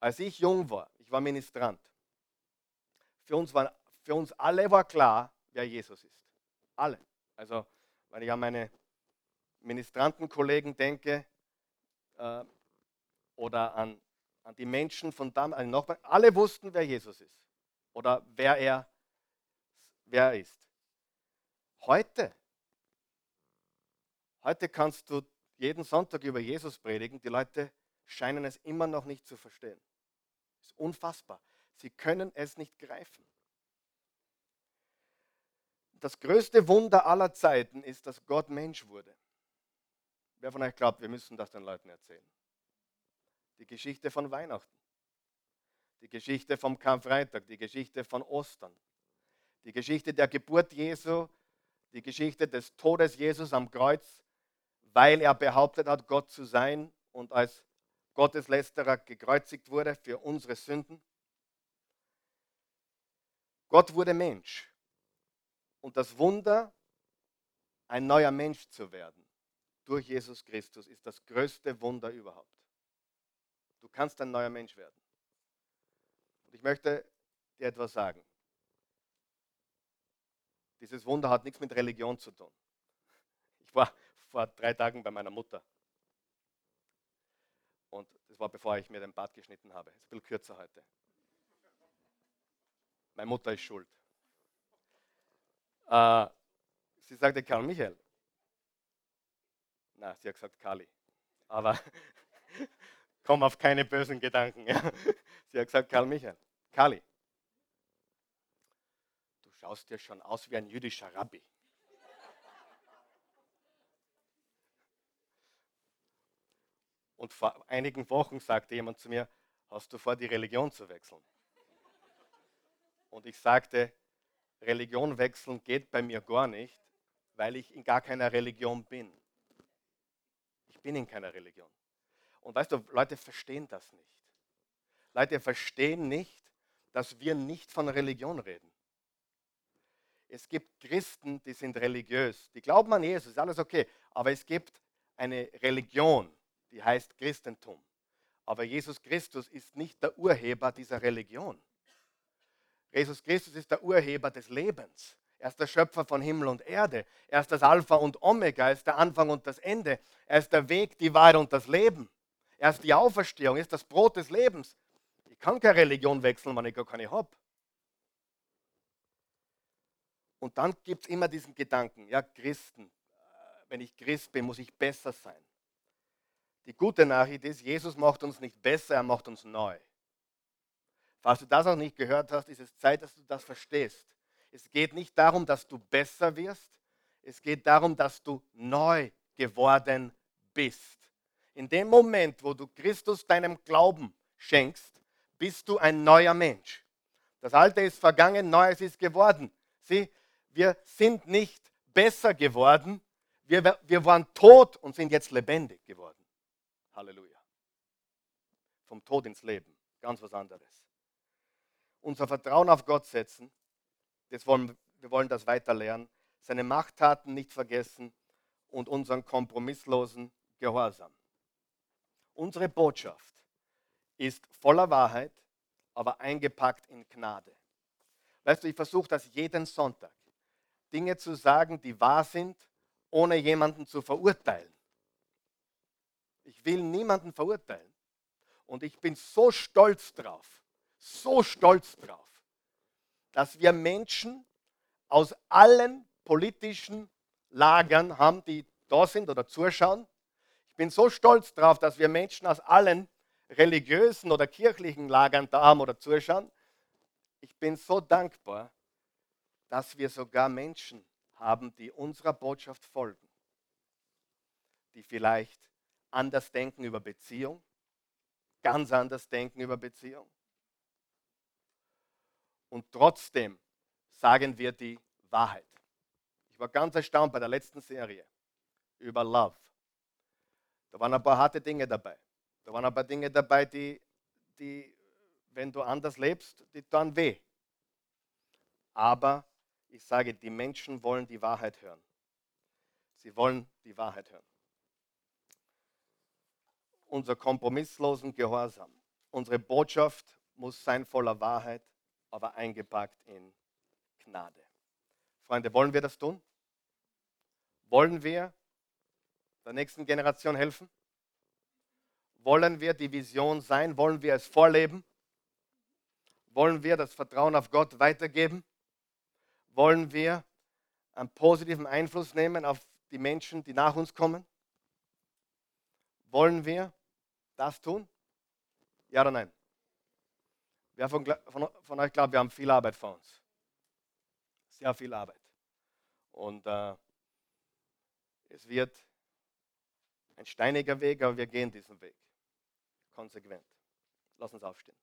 A: Als ich jung war, ich war Ministrant, für uns, war, für uns alle war klar, wer Jesus ist. Alle. Also, wenn ich an meine Ministrantenkollegen denke äh, oder an, an die Menschen von damals, alle wussten, wer Jesus ist oder wer er, wer er ist. Heute, heute kannst du jeden Sonntag über Jesus predigen. Die Leute scheinen es immer noch nicht zu verstehen. Das ist unfassbar. Sie können es nicht greifen. Das größte Wunder aller Zeiten ist, dass Gott Mensch wurde. Wer von euch glaubt, wir müssen das den Leuten erzählen? Die Geschichte von Weihnachten, die Geschichte vom Karfreitag, die Geschichte von Ostern, die Geschichte der Geburt Jesu die Geschichte des Todes Jesus am Kreuz, weil er behauptet hat, Gott zu sein und als Gotteslästerer gekreuzigt wurde für unsere Sünden. Gott wurde Mensch. Und das Wunder, ein neuer Mensch zu werden durch Jesus Christus, ist das größte Wunder überhaupt. Du kannst ein neuer Mensch werden. Und ich möchte dir etwas sagen. Dieses Wunder hat nichts mit Religion zu tun. Ich war vor drei Tagen bei meiner Mutter. Und das war bevor ich mir den Bart geschnitten habe. Ist ein bisschen kürzer heute. Meine Mutter ist schuld. Äh, sie sagte Karl Michael. Na, sie hat gesagt Kali. Aber komm auf keine bösen Gedanken. Sie hat gesagt Karl Michael. Kali schaust dir schon aus wie ein jüdischer Rabbi. Und vor einigen Wochen sagte jemand zu mir, hast du vor, die Religion zu wechseln? Und ich sagte, Religion wechseln geht bei mir gar nicht, weil ich in gar keiner Religion bin. Ich bin in keiner Religion. Und weißt du, Leute verstehen das nicht. Leute verstehen nicht, dass wir nicht von Religion reden. Es gibt Christen, die sind religiös, die glauben an Jesus, ist alles okay. Aber es gibt eine Religion, die heißt Christentum. Aber Jesus Christus ist nicht der Urheber dieser Religion. Jesus Christus ist der Urheber des Lebens. Er ist der Schöpfer von Himmel und Erde. Er ist das Alpha und Omega. Er ist der Anfang und das Ende. Er ist der Weg, die Wahrheit und das Leben. Er ist die Auferstehung. Er ist das Brot des Lebens. Ich kann keine Religion wechseln, wenn ich gar keine habe. Und dann gibt es immer diesen Gedanken, ja, Christen, äh, wenn ich Christ bin, muss ich besser sein. Die gute Nachricht ist, Jesus macht uns nicht besser, er macht uns neu. Falls du das noch nicht gehört hast, ist es Zeit, dass du das verstehst. Es geht nicht darum, dass du besser wirst, es geht darum, dass du neu geworden bist. In dem Moment, wo du Christus deinem Glauben schenkst, bist du ein neuer Mensch. Das Alte ist vergangen, Neues ist geworden. Sieh, wir sind nicht besser geworden, wir, wir waren tot und sind jetzt lebendig geworden. Halleluja. Vom Tod ins Leben, ganz was anderes. Unser Vertrauen auf Gott setzen, das wollen, wir wollen das weiter lernen, seine Machttaten nicht vergessen und unseren kompromisslosen Gehorsam. Unsere Botschaft ist voller Wahrheit, aber eingepackt in Gnade. Weißt du, ich versuche das jeden Sonntag. Dinge zu sagen, die wahr sind, ohne jemanden zu verurteilen. Ich will niemanden verurteilen. Und ich bin so stolz drauf, so stolz drauf, dass wir Menschen aus allen politischen Lagern haben, die da sind oder zuschauen. Ich bin so stolz drauf, dass wir Menschen aus allen religiösen oder kirchlichen Lagern da haben oder zuschauen. Ich bin so dankbar, dass wir sogar Menschen haben, die unserer Botschaft folgen, die vielleicht anders denken über Beziehung, ganz anders denken über Beziehung. Und trotzdem sagen wir die Wahrheit. Ich war ganz erstaunt bei der letzten Serie über Love. Da waren ein paar harte Dinge dabei. Da waren ein paar Dinge dabei, die, die wenn du anders lebst, die tun weh. Aber ich sage, die Menschen wollen die Wahrheit hören. Sie wollen die Wahrheit hören. Unser kompromisslosen Gehorsam, unsere Botschaft muss sein voller Wahrheit, aber eingepackt in Gnade. Freunde, wollen wir das tun? Wollen wir der nächsten Generation helfen? Wollen wir die Vision sein? Wollen wir es vorleben? Wollen wir das Vertrauen auf Gott weitergeben? Wollen wir einen positiven Einfluss nehmen auf die Menschen, die nach uns kommen? Wollen wir das tun? Ja oder nein? Wer von, von, von euch glaubt, wir haben viel Arbeit vor uns? Sehr viel Arbeit. Und äh, es wird ein steiniger Weg, aber wir gehen diesen Weg. Konsequent. Lass uns aufstehen.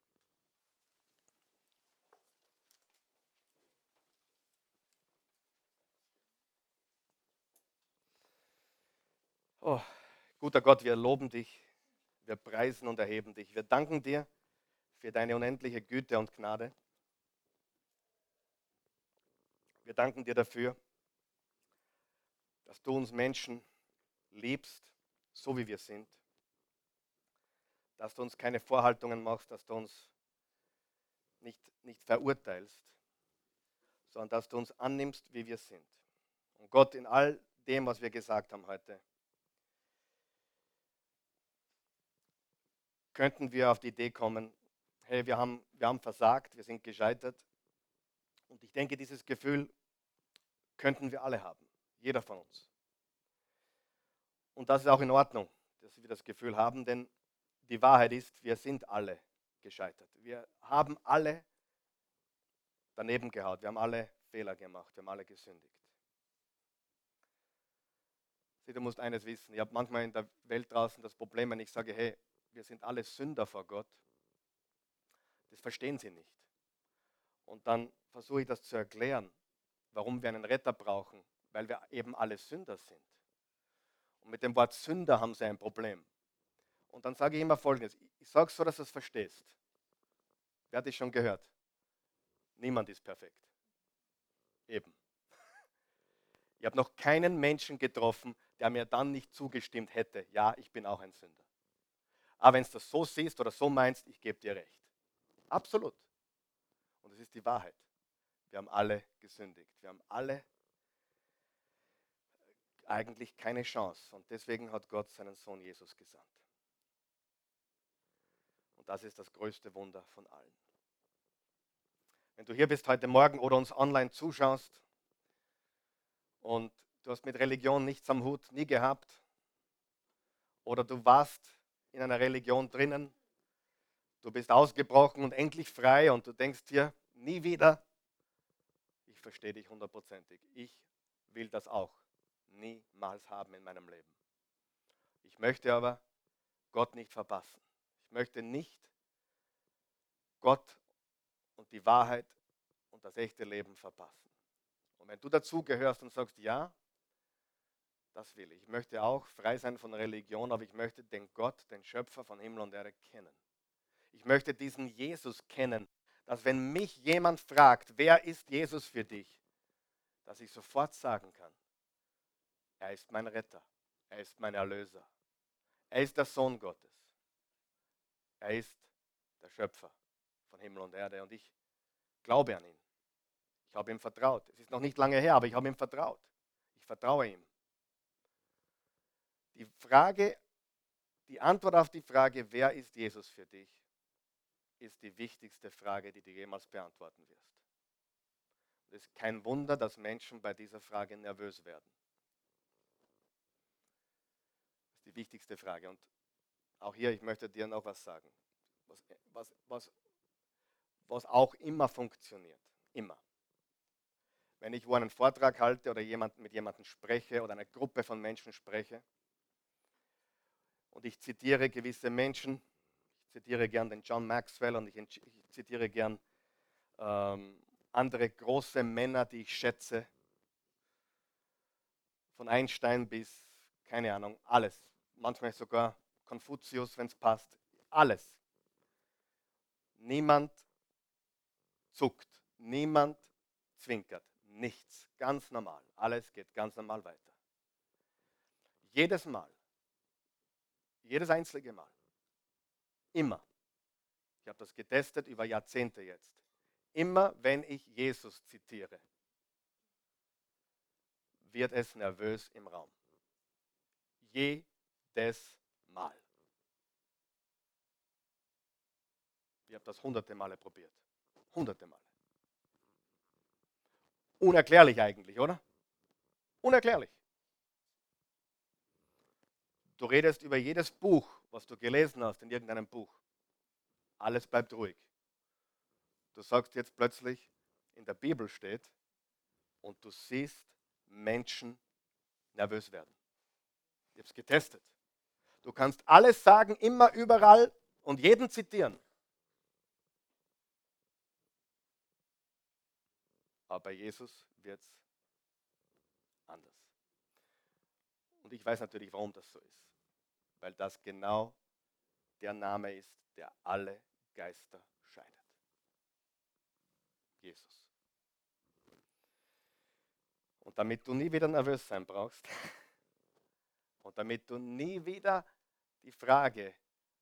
A: Oh, guter Gott, wir loben dich, wir preisen und erheben dich. Wir danken dir für deine unendliche Güte und Gnade. Wir danken dir dafür, dass du uns Menschen liebst, so wie wir sind. Dass du uns keine Vorhaltungen machst, dass du uns nicht, nicht verurteilst, sondern dass du uns annimmst, wie wir sind. Und Gott, in all dem, was wir gesagt haben heute, könnten wir auf die Idee kommen, hey, wir haben, wir haben versagt, wir sind gescheitert. Und ich denke, dieses Gefühl könnten wir alle haben, jeder von uns. Und das ist auch in Ordnung, dass wir das Gefühl haben, denn die Wahrheit ist, wir sind alle gescheitert. Wir haben alle daneben gehaut, wir haben alle Fehler gemacht, wir haben alle gesündigt. Sie, du musst eines wissen, ich habe manchmal in der Welt draußen das Problem, wenn ich sage, hey, wir sind alle Sünder vor Gott. Das verstehen sie nicht. Und dann versuche ich das zu erklären, warum wir einen Retter brauchen, weil wir eben alle Sünder sind. Und mit dem Wort Sünder haben sie ein Problem. Und dann sage ich immer Folgendes. Ich sage es so, dass du es verstehst. Wer hat es schon gehört? Niemand ist perfekt. Eben. Ich habe noch keinen Menschen getroffen, der mir dann nicht zugestimmt hätte, ja, ich bin auch ein Sünder. Aber wenn du das so siehst oder so meinst, ich gebe dir recht. Absolut. Und es ist die Wahrheit. Wir haben alle gesündigt. Wir haben alle eigentlich keine Chance. Und deswegen hat Gott seinen Sohn Jesus gesandt. Und das ist das größte Wunder von allen. Wenn du hier bist heute Morgen oder uns online zuschaust und du hast mit Religion nichts am Hut, nie gehabt, oder du warst in einer Religion drinnen. Du bist ausgebrochen und endlich frei und du denkst dir, nie wieder. Ich verstehe dich hundertprozentig. Ich will das auch niemals haben in meinem Leben. Ich möchte aber Gott nicht verpassen. Ich möchte nicht Gott und die Wahrheit und das echte Leben verpassen. Und wenn du dazu gehörst und sagst, ja, das will ich. Ich möchte auch frei sein von Religion, aber ich möchte den Gott, den Schöpfer von Himmel und Erde kennen. Ich möchte diesen Jesus kennen, dass wenn mich jemand fragt, wer ist Jesus für dich, dass ich sofort sagen kann, er ist mein Retter, er ist mein Erlöser, er ist der Sohn Gottes, er ist der Schöpfer von Himmel und Erde und ich glaube an ihn. Ich habe ihm vertraut. Es ist noch nicht lange her, aber ich habe ihm vertraut. Ich vertraue ihm. Die Frage, die Antwort auf die Frage, wer ist Jesus für dich, ist die wichtigste Frage, die du jemals beantworten wirst. Es ist kein Wunder, dass Menschen bei dieser Frage nervös werden. Das ist die wichtigste Frage. Und auch hier, ich möchte dir noch was sagen, was, was, was, was auch immer funktioniert. Immer. Wenn ich wo einen Vortrag halte oder jemand, mit jemandem spreche oder eine Gruppe von Menschen spreche und ich zitiere gewisse Menschen, ich zitiere gern den John Maxwell und ich, ich zitiere gern ähm, andere große Männer, die ich schätze, von Einstein bis, keine Ahnung, alles. Manchmal sogar Konfuzius, wenn es passt. Alles. Niemand zuckt, niemand zwinkert, nichts. Ganz normal. Alles geht ganz normal weiter. Jedes Mal, jedes einzige Mal, immer. Ich habe das getestet über Jahrzehnte jetzt. Immer wenn ich Jesus zitiere, wird es nervös im Raum. Jedes Mal. Ich habe das hunderte Male probiert. Hunderte Male. Unerklärlich eigentlich, oder? Unerklärlich. Du redest über jedes Buch, was du gelesen hast in irgendeinem Buch. Alles bleibt ruhig. Du sagst jetzt plötzlich, in der Bibel steht, und du siehst Menschen nervös werden. Ich habe es getestet. Du kannst alles sagen, immer, überall und jeden zitieren. Aber bei Jesus wird es anders. Und ich weiß natürlich, warum das so ist. Weil das genau der Name ist, der alle Geister Jesus. Und damit du nie wieder nervös sein brauchst und damit du nie wieder die Frage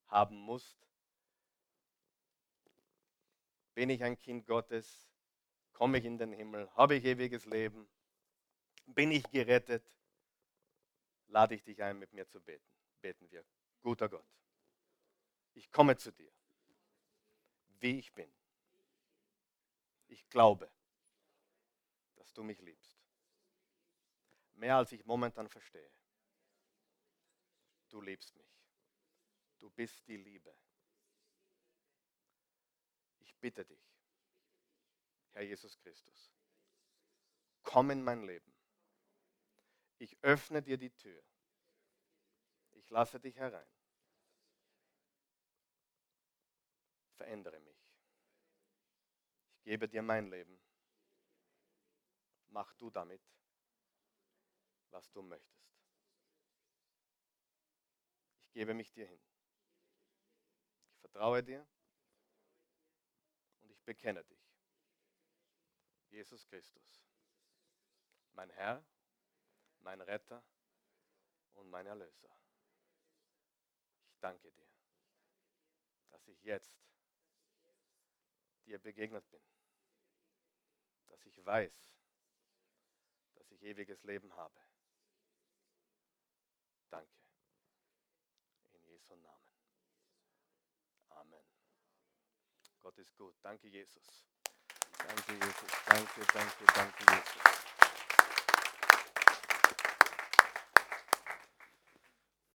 A: haben musst, bin ich ein Kind Gottes, komme ich in den Himmel, habe ich ewiges Leben, bin ich gerettet, lade ich dich ein, mit mir zu beten. Beten wir. Guter Gott, ich komme zu dir, wie ich bin. Ich glaube, dass du mich liebst. Mehr als ich momentan verstehe. Du liebst mich. Du bist die Liebe. Ich bitte dich, Herr Jesus Christus, komm in mein Leben. Ich öffne dir die Tür. Ich lasse dich herein. Verändere mich gebe dir mein Leben. Mach du damit, was du möchtest. Ich gebe mich dir hin. Ich vertraue dir und ich bekenne dich. Jesus Christus, mein Herr, mein Retter und mein Erlöser. Ich danke dir, dass ich jetzt dir begegnet bin dass ich weiß, dass ich ewiges Leben habe. Danke. Jesu Namen. Amen. Gott ist gut. Danke, Jesus. Danke, Jesus. Danke, danke, danke, Jesus.